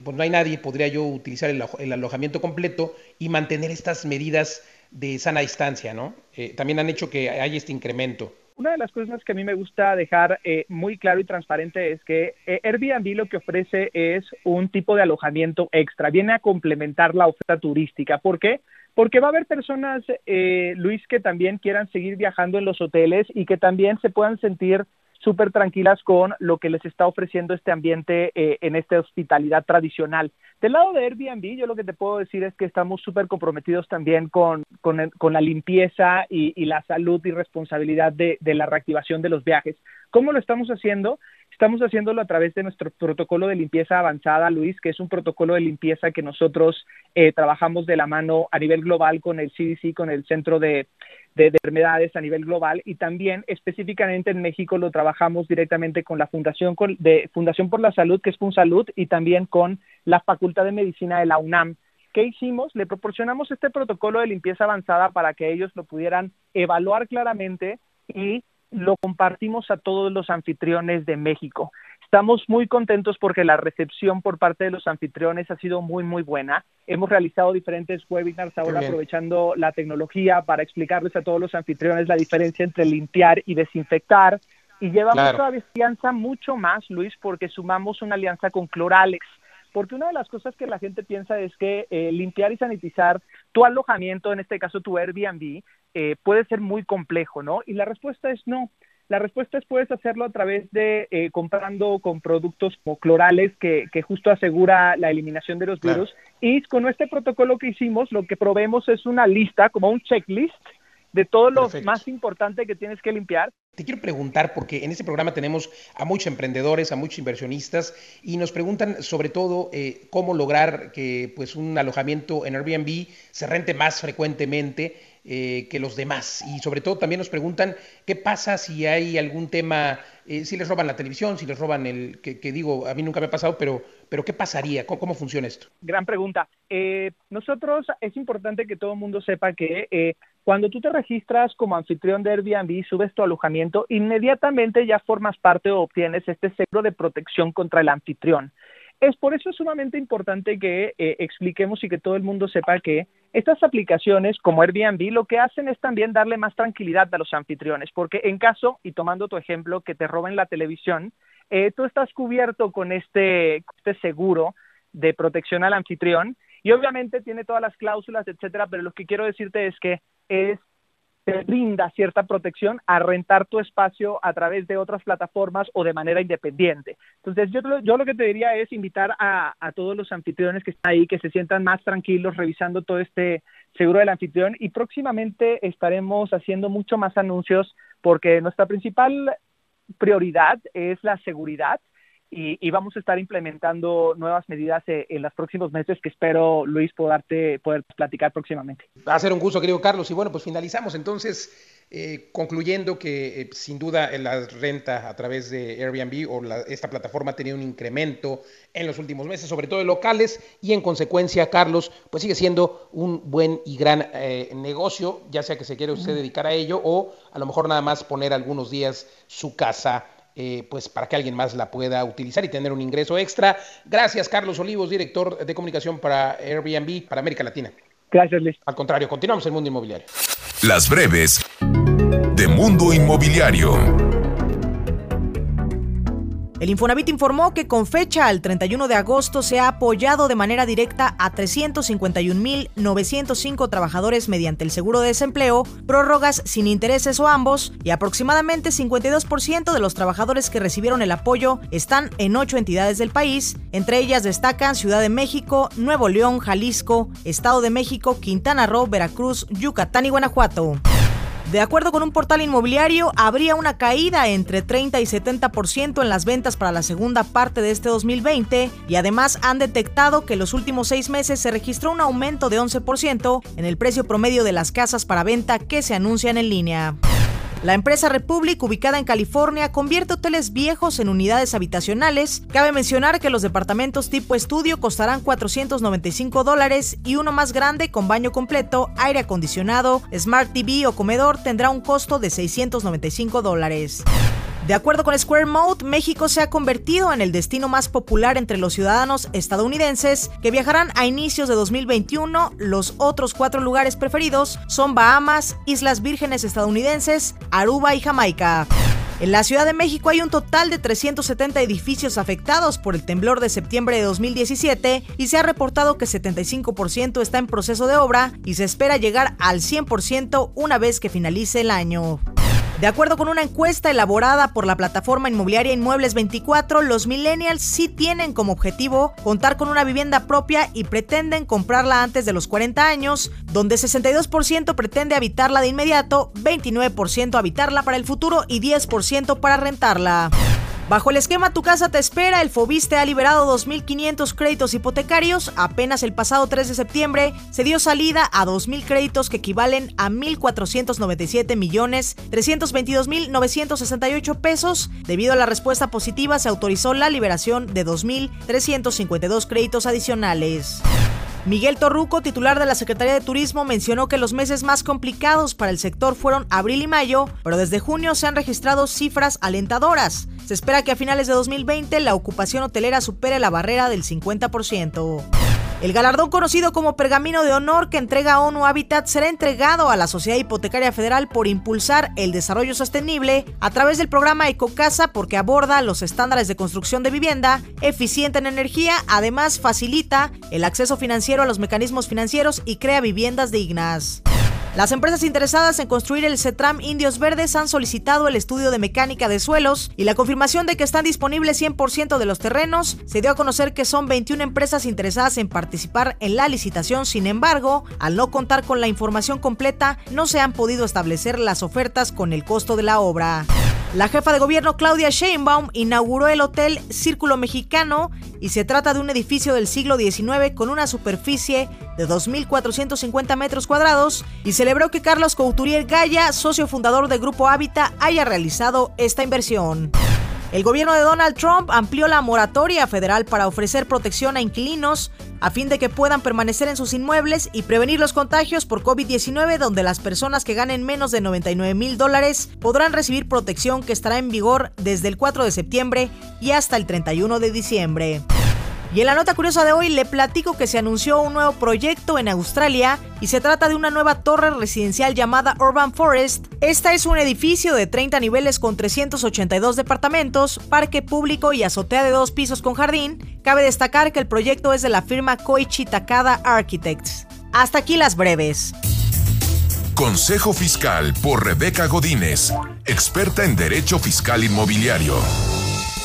Speaker 1: pues no hay nadie, podría yo utilizar el, alojamiento completo y mantener estas medidas de sana distancia, ¿no? también han hecho que haya este incremento.
Speaker 6: Una de las cosas que a mí me gusta dejar eh, muy claro y transparente es que eh, Airbnb lo que ofrece es un tipo de alojamiento extra, viene a complementar la oferta turística. ¿Por qué? Porque va a haber personas, eh, Luis, que también quieran seguir viajando en los hoteles y que también se puedan sentir súper tranquilas con lo que les está ofreciendo este ambiente en esta hospitalidad tradicional. Del lado de Airbnb, yo lo que te puedo decir es que estamos súper comprometidos también con, con, la limpieza y, la salud y responsabilidad de la reactivación de los viajes. ¿Cómo lo estamos haciendo? Estamos haciéndolo a través de nuestro protocolo de limpieza avanzada, Luis, que es un protocolo de limpieza que nosotros eh, trabajamos de la mano a nivel global con el CDC, con el Centro de, Enfermedades a nivel global y también específicamente en México lo trabajamos directamente con la Fundación, de, Fundación por la Salud, que es FunSalud, y también con la Facultad de Medicina de la UNAM. ¿Qué hicimos? Le proporcionamos este protocolo de limpieza avanzada para que ellos lo pudieran evaluar claramente y lo compartimos a todos los anfitriones de México. Estamos muy contentos porque la recepción por parte de los anfitriones ha sido muy, muy buena. Hemos realizado diferentes webinars ahora aprovechando la tecnología para explicarles a todos los anfitriones la diferencia entre limpiar y desinfectar. Y llevamos todavía alianza mucho más, Luis, porque sumamos una alianza con Cloralex. Porque una de las cosas que la gente piensa es que eh, limpiar y sanitizar tu alojamiento, en este caso tu Airbnb, eh, puede ser muy complejo, ¿no? Y la respuesta es no. La respuesta es puedes hacerlo a través de eh, comprando con productos como clorales que, que, justo asegura la eliminación de los virus. Y con este protocolo que hicimos, lo que probemos es una lista, como un checklist de todo lo más importante que tienes que limpiar.
Speaker 1: Te quiero preguntar, porque en este programa tenemos a muchos emprendedores, a muchos inversionistas, y nos preguntan sobre todo eh, cómo lograr que pues, un alojamiento en Airbnb se rente más frecuentemente eh, que los demás. Y sobre todo también nos preguntan qué pasa si hay algún tema, eh, si les roban la televisión, si les roban el, que, digo, a mí nunca me ha pasado, pero, pero ¿qué pasaría? ¿Cómo, funciona esto?
Speaker 6: Gran pregunta. Eh, nosotros es importante que todo el mundo sepa que cuando tú te registras como anfitrión de Airbnb, subes tu alojamiento, inmediatamente ya formas parte o obtienes este seguro de protección contra el anfitrión. Es por eso sumamente importante que expliquemos y que todo el mundo sepa que estas aplicaciones como Airbnb lo que hacen es también darle más tranquilidad a los anfitriones, porque en caso, y tomando tu ejemplo, que te roben la televisión, eh, tú estás cubierto con este, este seguro de protección al anfitrión y obviamente tiene todas las cláusulas, etcétera, pero lo que quiero decirte es que es te brinda cierta protección a rentar tu espacio a través de otras plataformas o de manera independiente. Entonces, yo, yo lo que te diría es invitar a, a todos los anfitriones que están ahí, que se sientan más tranquilos revisando todo este seguro del anfitrión y próximamente estaremos haciendo mucho más anuncios porque nuestra principal prioridad es la seguridad y, vamos a estar implementando nuevas medidas eh, en los próximos meses que espero, Luis, poderte, poder platicar próximamente.
Speaker 1: Va a ser un gusto, querido Carlos. Y bueno, pues finalizamos entonces eh, concluyendo que eh, sin duda la renta a través de Airbnb o esta plataforma ha tenido un incremento en los últimos meses, sobre todo de locales, y en consecuencia, Carlos, pues sigue siendo un buen y gran negocio, ya sea que se quiere usted dedicar a ello o a lo mejor nada más poner algunos días su casa eh, pues para que alguien más la pueda utilizar y tener un ingreso extra. Gracias, Carlos Olivos, director de comunicación para Airbnb para América Latina.
Speaker 6: Gracias, Luis.
Speaker 1: Al contrario, continuamos el mundo inmobiliario.
Speaker 2: Las breves de Mundo Inmobiliario.
Speaker 7: El Infonavit informó que con fecha al 31 de agosto se ha apoyado de manera directa a 351.905 trabajadores mediante el seguro de desempleo, prórrogas sin intereses o ambos, y aproximadamente 52% de los trabajadores que recibieron el apoyo están en ocho entidades del país. Entre ellas destacan Ciudad de México, Nuevo León, Jalisco, Estado de México, Quintana Roo, Veracruz, Yucatán y Guanajuato. De acuerdo con un portal inmobiliario, habría una caída entre 30 y 70% en las ventas para la segunda parte de este 2020 y además han detectado que los últimos seis meses se registró un aumento de 11% en el precio promedio de las casas para venta que se anuncian en línea. La empresa Republic, ubicada en California, convierte hoteles viejos en unidades habitacionales. Cabe mencionar que los departamentos tipo estudio costarán 495 dólares y uno más grande con baño completo, aire acondicionado, Smart TV o comedor tendrá un costo de 695 dólares. De acuerdo con Square Mode, México se ha convertido en el destino más popular entre los ciudadanos estadounidenses que viajarán a inicios de 2021. Los otros cuatro lugares preferidos son Bahamas, Islas Vírgenes estadounidenses, Aruba y Jamaica. En la Ciudad de México hay un total de 370 edificios afectados por el temblor de septiembre de 2017 y se ha reportado que 75% está en proceso de obra y se espera llegar al 100% una vez que finalice el año. De acuerdo con una encuesta elaborada por la plataforma inmobiliaria Inmuebles 24, los millennials sí tienen como objetivo contar con una vivienda propia y pretenden comprarla antes de los 40 años, donde 62% pretende habitarla de inmediato, 29% habitarla para el futuro y 10% para rentarla. Bajo el esquema Tu casa te espera, el Fobiste ha liberado 2.500 créditos hipotecarios. Apenas el pasado 3 de septiembre se dio salida a 2.000 créditos que equivalen a 1.497 millones 322.968 pesos. Debido a la respuesta positiva, se autorizó la liberación de 2.352 créditos adicionales. Miguel Torruco, titular de la Secretaría de Turismo, mencionó que los meses más complicados para el sector fueron abril y mayo, pero desde junio se han registrado cifras alentadoras. Se espera que a finales de 2020 la ocupación hotelera supere la barrera del 50%. El galardón conocido como Pergamino de Honor que entrega ONU Habitat será entregado a la Sociedad Hipotecaria Federal por impulsar el desarrollo sostenible a través del programa Ecocasa porque aborda los estándares de construcción de vivienda eficiente en energía, además facilita el acceso financiero a los mecanismos financieros y crea viviendas dignas. Las empresas interesadas en construir el CETRAM Indios Verdes han solicitado el estudio de mecánica de suelos y la confirmación de que están disponibles 100% de los terrenos. Se dio a conocer que son 21 empresas interesadas en participar en la licitación, sin embargo, al no contar con la información completa, no se han podido establecer las ofertas con el costo de la obra. La jefa de gobierno Claudia Sheinbaum inauguró el Hotel Círculo Mexicano y se trata de un edificio del siglo XIX con una superficie de 2.450 metros cuadrados y celebró que Carlos Couturier Gaya, socio fundador del Grupo Hábitat, haya realizado esta inversión. El gobierno de Donald Trump amplió la moratoria federal para ofrecer protección a inquilinos a fin de que puedan permanecer en sus inmuebles y prevenir los contagios por COVID-19, donde las personas que ganen menos de 99 mil dólares podrán recibir protección que estará en vigor desde el 4 de septiembre y hasta el 31 de diciembre. Y en la nota curiosa de hoy le platico que se anunció un nuevo proyecto en Australia y se trata de una nueva torre residencial llamada Urban Forest. Esta es un edificio de 30 niveles con 382 departamentos, parque público y azotea de dos pisos con jardín. Cabe destacar que el proyecto es de la firma Koichi Takada Architects. Hasta aquí las breves.
Speaker 2: Consejo Fiscal por Rebeca Godínez, experta en Derecho Fiscal Inmobiliario.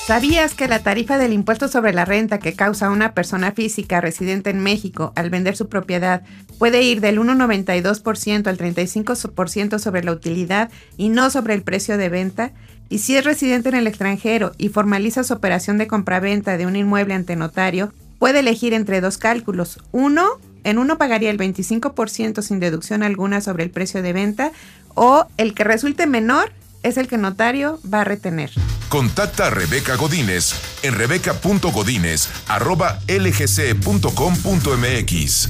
Speaker 8: ¿Sabías que la tarifa del impuesto sobre la renta que causa una persona física residente en México al vender su propiedad puede ir del 1,92% al 35% sobre la utilidad y no sobre el precio de venta? Y si es residente en el extranjero y formaliza su operación de compraventa de un inmueble ante notario, puede elegir entre dos cálculos. Uno, en uno pagaría el 25% sin deducción alguna sobre el precio de venta o el que resulte menor es el que notario va a retener.
Speaker 2: Contacta a Rebeca Godínez en rebeca.godínez.lgc.com.mx.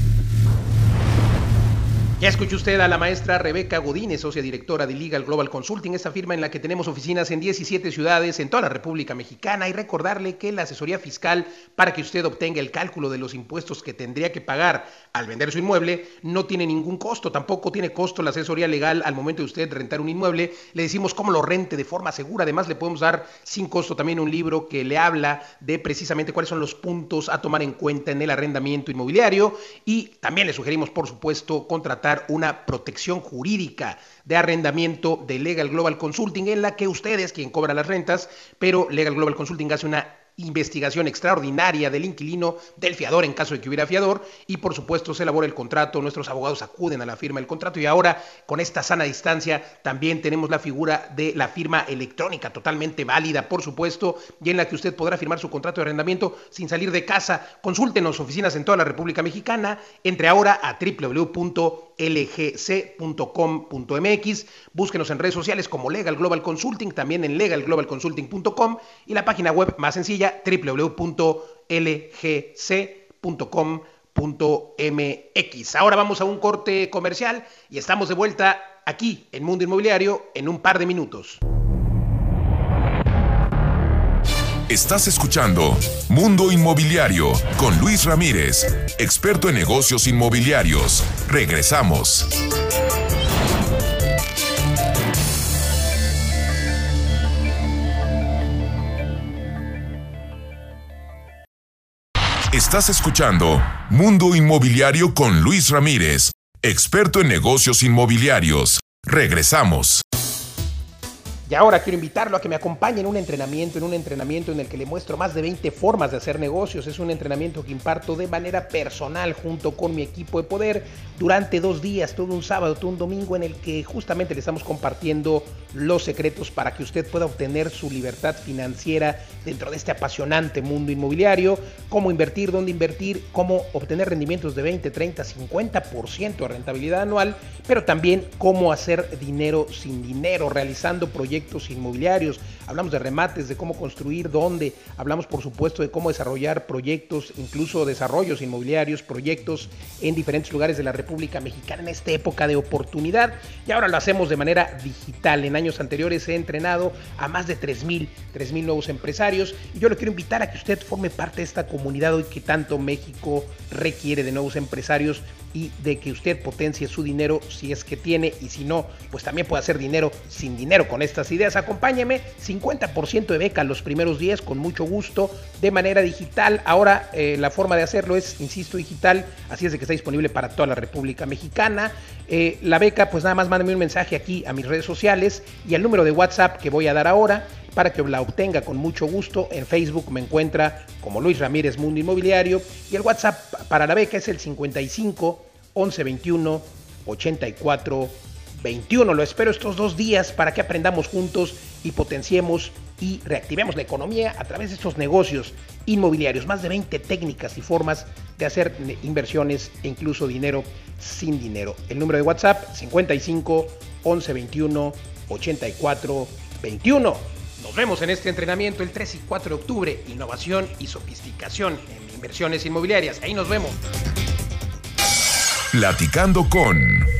Speaker 1: Ya escuchó usted a la maestra Rebeca Godínez, socia directora de Legal Global Consulting, esta firma en la que tenemos oficinas en 17 ciudades en toda la República Mexicana y recordarle que la asesoría fiscal para que usted obtenga el cálculo de los impuestos que tendría que pagar al vender su inmueble no tiene ningún costo, tampoco tiene costo la asesoría legal al momento de usted rentar un inmueble. Le decimos cómo lo rente de forma segura, además le podemos dar sin costo también un libro que le habla de precisamente cuáles son los puntos a tomar en cuenta en el arrendamiento inmobiliario y también le sugerimos por supuesto contratar una protección jurídica de arrendamiento de Legal Global Consulting en la que usted es quien cobra las rentas, pero Legal Global Consulting hace una investigación extraordinaria del inquilino, del fiador en caso de que hubiera fiador y por supuesto se elabora el contrato, nuestros abogados acuden a la firma del contrato y ahora con esta sana distancia también tenemos la figura de la firma electrónica totalmente válida por supuesto y en la que usted podrá firmar su contrato de arrendamiento sin salir de casa. Consúltenos oficinas en toda la República Mexicana, entre ahora a www.lgc.com.mx, búsquenos en redes sociales como Legal Global Consulting, también en legalglobalconsulting.com y la página web más sencilla www.lgc.com.mx. Ahora vamos a un corte comercial y estamos de vuelta aquí en Mundo Inmobiliario en un par de minutos.
Speaker 2: Estás escuchando Mundo Inmobiliario con Luis Ramírez, experto en negocios inmobiliarios. Regresamos. Estás escuchando Mundo Inmobiliario con Luis Ramírez, experto en negocios inmobiliarios. Regresamos.
Speaker 1: Y ahora quiero invitarlo a que me acompañe en un entrenamiento, en un entrenamiento en el que le muestro más de 20 formas de hacer negocios. Es un entrenamiento que imparto de manera personal junto con mi equipo de poder durante dos días, todo un sábado, todo un domingo, en el que justamente le estamos compartiendo los secretos para que usted pueda obtener su libertad financiera dentro de este apasionante mundo inmobiliario, cómo invertir, dónde invertir, cómo obtener rendimientos de 20, 30, 50% de rentabilidad anual, pero también cómo hacer dinero sin dinero, realizando proyectos inmobiliarios, hablamos de remates, de cómo construir, dónde, hablamos por supuesto de cómo desarrollar proyectos, incluso desarrollos inmobiliarios, proyectos en diferentes lugares de la República Mexicana en esta época de oportunidad y ahora lo hacemos de manera digital. En años anteriores he entrenado a más de 3.000, 3.000 nuevos empresarios y yo le quiero invitar a que usted forme parte de esta comunidad hoy que tanto México requiere de nuevos empresarios y de que usted potencie su dinero si es que tiene y si no, pues también puede hacer dinero sin dinero con estas ideas. Acompáñeme, 50% de beca los primeros 10 con mucho gusto de manera digital. Ahora eh, la forma de hacerlo es, insisto, digital, así es de que está disponible para toda la República Mexicana. Eh, la beca, pues nada más mándame un mensaje aquí a mis redes sociales y al número de WhatsApp que voy a dar ahora para que la obtenga con mucho gusto. En Facebook me encuentra como Luis Ramírez Mundo Inmobiliario y el WhatsApp para la beca es el 55 11 21 84 21. Lo espero estos dos días para que aprendamos juntos y potenciemos y reactivemos la economía a través de estos negocios inmobiliarios. Más de 20 técnicas y formas de hacer inversiones e incluso dinero sin dinero. El número de WhatsApp 55 11 21 84 21. Nos vemos en este entrenamiento el 3 y 4 de octubre. Innovación y sofisticación en inversiones inmobiliarias. Ahí nos vemos.
Speaker 2: Platicando con...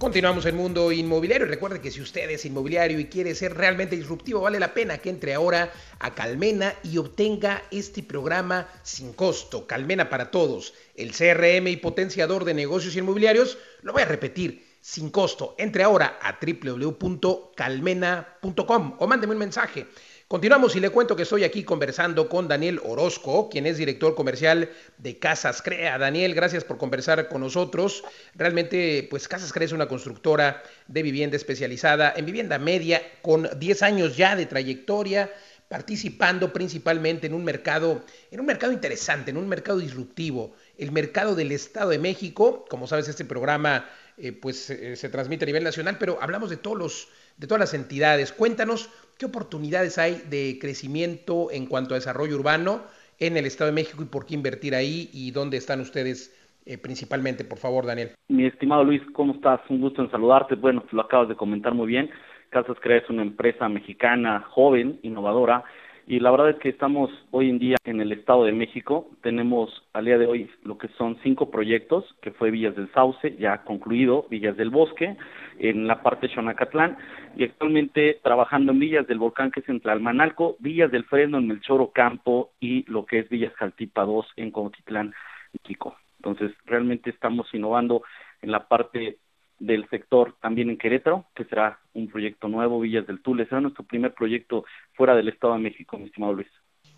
Speaker 1: Continuamos en Mundo Inmobiliario. Recuerde que si usted es inmobiliario y quiere ser realmente disruptivo, vale la pena que entre ahora a Calmena y obtenga este programa sin costo. Calmena para todos. El CRM y potenciador de negocios inmobiliarios. Lo voy a repetir sin costo. Entre ahora a www.calmena.com o mándeme un mensaje. Continuamos y le cuento que estoy aquí conversando con Daniel Orozco, quien es director comercial de Casas Crea. Daniel, gracias por conversar con nosotros. Realmente, pues Casas Crea es una constructora de vivienda especializada en vivienda media con 10 años ya de trayectoria participando principalmente en un mercado, en un mercado interesante, en un mercado disruptivo, el mercado del Estado de México. Como sabes, este programa eh, pues eh, se transmite a nivel nacional, pero hablamos de todos los, de todas las entidades. Cuéntanos qué oportunidades hay de crecimiento en cuanto a desarrollo urbano en el Estado de México y por qué invertir ahí y dónde están ustedes eh, principalmente, por favor, Daniel.
Speaker 9: Mi estimado Luis, ¿cómo estás? Un gusto en saludarte. Bueno, lo acabas de comentar muy bien. Casas Crea es una empresa mexicana joven, innovadora, y la verdad es que estamos hoy en día en el Estado de México. Tenemos al día de hoy lo que son cinco proyectos, que fue Villas del Sauce, ya concluido, Villas del Bosque, en la parte de Xonacatlán, y actualmente trabajando en Villas del Volcán, que es en Tlalmanalco, Villas del Freno en Melchoro Campo y lo que es Villas Jaltipa 2 en Cotitlán, México. Entonces, realmente estamos innovando en la parte del sector también en Querétaro, que será un proyecto nuevo, Villas del Tule. Será nuestro primer proyecto fuera del Estado de México, mi estimado Luis.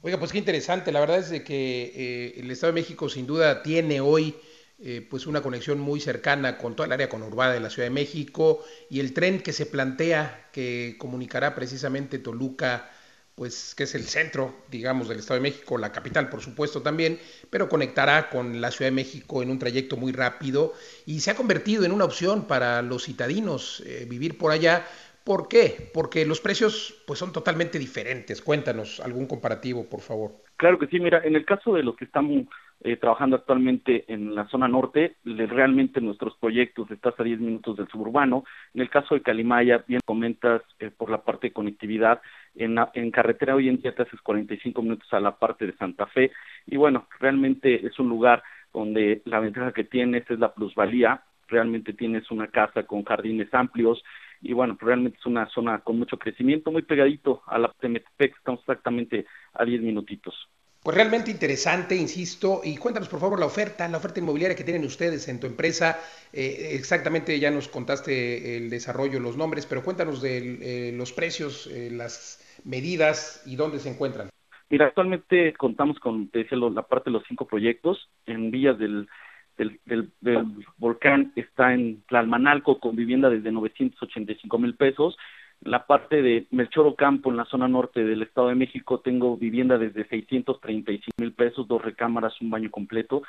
Speaker 1: Oiga, pues qué interesante. La verdad es de que eh, el Estado de México sin duda tiene hoy eh, pues una conexión muy cercana con toda el área conurbada de la Ciudad de México y el tren que se plantea que comunicará precisamente Toluca pues que es el centro, digamos, del Estado de México, la capital, por supuesto, también, pero conectará con la Ciudad de México en un trayecto muy rápido y se ha convertido en una opción para los citadinos eh, vivir por allá. ¿Por qué? Porque los precios pues son totalmente diferentes. Cuéntanos algún comparativo, por favor.
Speaker 9: Claro que sí, mira, en el caso de los que estamos eh, trabajando actualmente en la zona norte, realmente nuestros proyectos están a 10 minutos del suburbano. En el caso de Calimaya, bien comentas eh, por la parte de conectividad, en, en carretera hoy en día te haces 45 minutos a la parte de Santa Fe y bueno, realmente es un lugar donde la ventaja que tienes es la plusvalía, realmente tienes una casa con jardines amplios y bueno, realmente es una zona con mucho crecimiento, muy pegadito a la Metepec, estamos exactamente a 10 minutitos.
Speaker 1: Pues realmente interesante, insisto, y cuéntanos por favor la oferta, la oferta inmobiliaria que tienen ustedes en tu empresa. Eh, exactamente, ya nos contaste el desarrollo, los nombres, pero cuéntanos de eh, los precios, eh, las medidas y dónde se encuentran.
Speaker 9: Mira, actualmente contamos con, te decía, la parte de los cinco proyectos en Villas del del, del, volcán está en Tlalmanalco con vivienda desde 985 mil pesos. La parte de Melchor Campo en la zona norte del Estado de México tengo vivienda desde 635 mil pesos, dos recámaras, un baño completo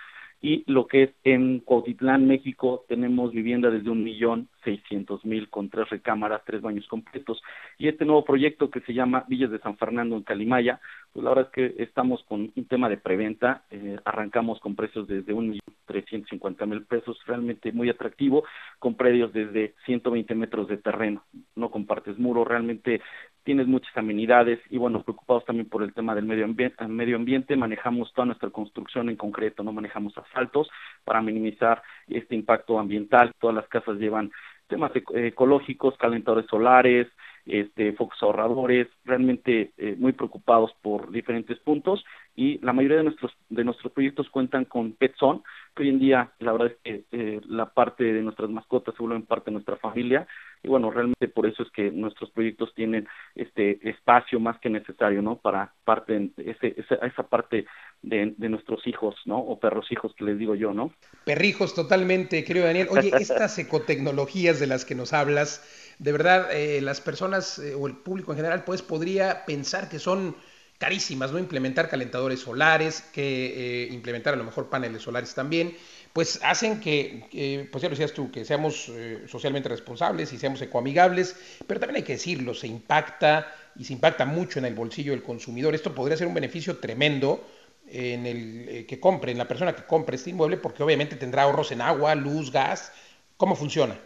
Speaker 9: y lo que es en Cuautitlán, México, tenemos vivienda desde un millón seiscientos mil con tres recámaras, tres baños completos. Y este nuevo proyecto que se llama Villas de San Fernando en Calimaya, pues la verdad es que estamos con un tema de preventa, eh, arrancamos con precios desde un millón trescientos cincuenta mil pesos, realmente muy atractivo, con predios desde 120 metros de terreno, no compartes muro, realmente tienes muchas amenidades y bueno, preocupados también por el tema del medio ambiente, medio ambiente manejamos toda nuestra construcción en concreto, no manejamos asfaltos para minimizar este impacto ambiental, todas las casas llevan temas ecológicos, calentadores solares, este, focos ahorradores, realmente eh, muy preocupados por diferentes puntos y la mayoría de nuestros de nuestros proyectos cuentan con PetZone, que hoy en día la verdad es que eh, la parte de nuestras mascotas se vuelven parte de nuestra familia y bueno, realmente por eso es que nuestros proyectos tienen este espacio más que necesario, ¿no? Para parte ese, esa, esa parte de, de, nuestros hijos, ¿no? O perros hijos que les digo yo, ¿no?
Speaker 1: Perrijos totalmente, creo Daniel. Oye, estas ecotecnologías de las que nos hablas, de verdad, eh, las personas eh, o el público en general, pues podría pensar que son carísimas, ¿no? Implementar calentadores solares, que eh, implementar a lo mejor paneles solares también, pues hacen que, pues ya lo decías tú, que seamos socialmente responsables y seamos ecoamigables, pero también hay que decirlo, se impacta y se impacta mucho en el bolsillo del consumidor. Esto podría ser un beneficio tremendo en el que compre, en la persona que compre este inmueble, porque obviamente tendrá ahorros en agua, luz, gas. ¿Cómo funciona?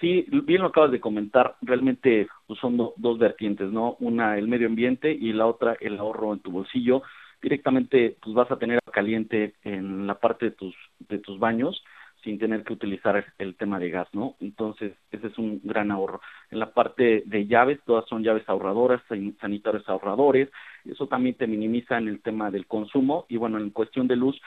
Speaker 9: Sí, bien lo acabas de comentar, realmente pues, son dos vertientes, ¿no? Una el medio ambiente y la otra el ahorro en tu bolsillo. Directamente pues vas a tener caliente en la parte de tus de tus baños sin tener que utilizar el tema de gas, ¿no? Entonces, ese es un gran ahorro. En la parte de llaves, todas son llaves ahorradoras, sanitarios ahorradores, eso también te minimiza en el tema del consumo y bueno, en cuestión de luz,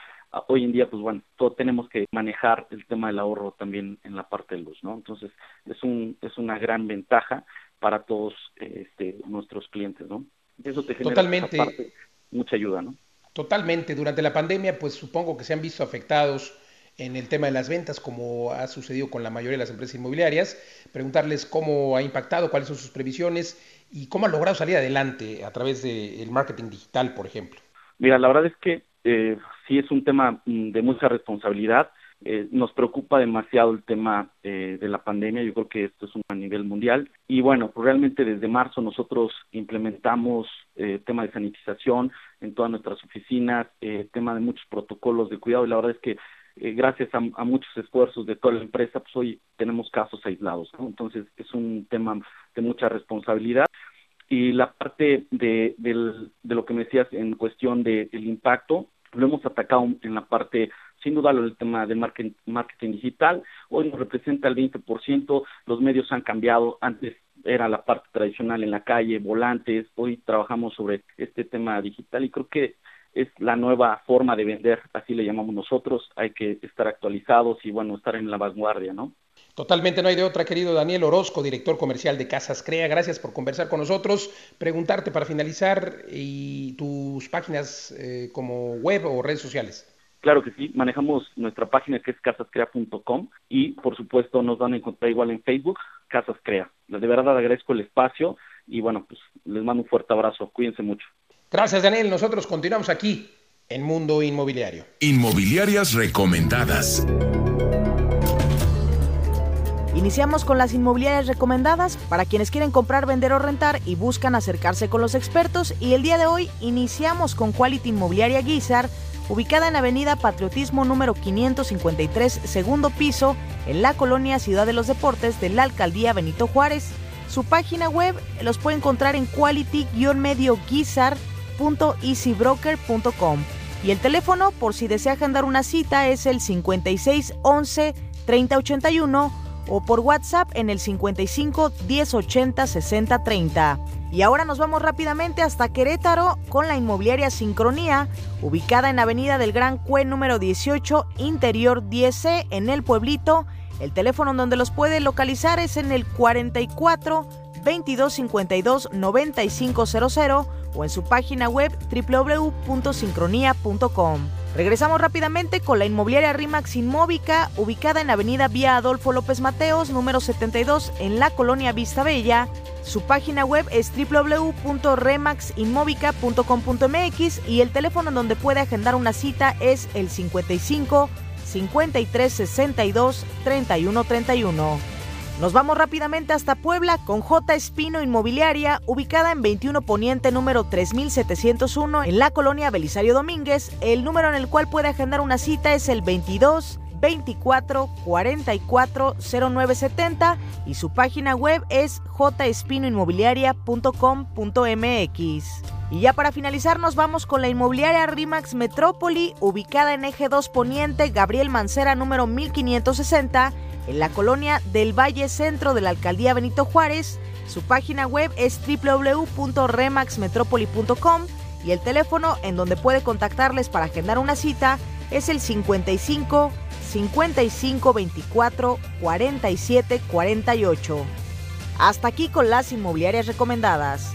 Speaker 9: hoy en día, pues bueno, todo tenemos que manejar el tema del ahorro también en la parte de luz, ¿no? Entonces, es un es una gran ventaja para todos este, nuestros clientes, ¿no? Eso te genera
Speaker 1: Totalmente.
Speaker 9: mucha ayuda, ¿no?
Speaker 1: Totalmente. Durante la pandemia, pues supongo que se han visto afectados en el tema de las ventas, como ha sucedido con la mayoría de las empresas inmobiliarias, preguntarles cómo ha impactado, cuáles son sus previsiones y cómo han logrado salir adelante a través del marketing digital, por ejemplo.
Speaker 9: Mira, la verdad es que eh, sí es un tema mm, de mucha responsabilidad. Eh, nos preocupa demasiado el tema eh, de la pandemia, yo creo que esto es un a nivel mundial y bueno, pues realmente desde marzo nosotros implementamos eh, tema de sanitización en todas nuestras oficinas, eh, tema de muchos protocolos de cuidado y la verdad es que eh, gracias a, muchos esfuerzos de toda la empresa, pues hoy tenemos casos aislados, ¿no? Entonces es un tema de mucha responsabilidad. Y la parte de, del, de lo que me decías en cuestión del impacto, lo hemos atacado en la parte, sin duda, el tema de marketing, marketing digital. Hoy nos representa el 20%, los medios han cambiado. Antes era la parte tradicional en la calle, volantes. Hoy trabajamos sobre este tema digital y creo que es la nueva forma de vender, así le llamamos nosotros, hay que estar actualizados y bueno, estar en la vanguardia, ¿no?
Speaker 1: Totalmente no hay de otra, querido Daniel Orozco, director comercial de Casas Crea. Gracias por conversar con nosotros. Preguntarte para finalizar y tus páginas eh, como web o redes sociales.
Speaker 9: Claro que sí, manejamos nuestra página que es casascrea.com y por supuesto nos van a encontrar igual en Facebook, Casas Crea. De verdad agradezco el espacio y bueno, pues les mando un fuerte abrazo, cuídense mucho.
Speaker 1: Gracias, Daniel. Nosotros continuamos aquí en Mundo Inmobiliario.
Speaker 2: Inmobiliarias recomendadas.
Speaker 7: Iniciamos con las inmobiliarias recomendadas para quienes quieren comprar, vender o rentar y buscan acercarse con los expertos. Y el día de hoy iniciamos con Quality Inmobiliaria Guizar, ubicada en Avenida Patriotismo número 553, segundo piso, en la colonia Ciudad de los Deportes de la Alcaldía Benito Juárez. Su página web los puede encontrar en quality-medio-guizar.com www.easybroker.com. Y el teléfono, por si desea agendar una cita, es el 56 11 30 81 o por WhatsApp en el 55 10 80 60 30. Y ahora nos vamos rápidamente hasta Querétaro con la inmobiliaria Sincronía, ubicada en Avenida del Gran Cue número 18, Interior 10C, en el pueblito. El teléfono donde los puede localizar es en el 44 2252 9500 o en su página web www.sincronía.com. Regresamos rápidamente con la inmobiliaria Rimax Inmóvica, ubicada en Avenida Vía Adolfo López Mateos, número 72, en la colonia Vista Bella. Su página web es www.remaxinmovica.com.mx y el teléfono en donde puede agendar una cita es el 55 53 62 31 31. Nos vamos rápidamente hasta Puebla con J. Espino Inmobiliaria, ubicada en 21 Poniente número 3701 en la colonia Belisario Domínguez. El número en el cual puede agendar una cita es el 22 24 44 0970 y su página web es jespinoinmobiliaria.com.mx. Y ya para finalizar nos vamos con la inmobiliaria Rimax Metrópoli, ubicada en Eje 2 Poniente, Gabriel Mancera número 1560 en la colonia del Valle Centro de la Alcaldía Benito Juárez. Su página web es www.remaxmetropoli.com y el teléfono en donde puede contactarles para agendar una cita es el 55 55 24 47 48. Hasta aquí con las inmobiliarias recomendadas.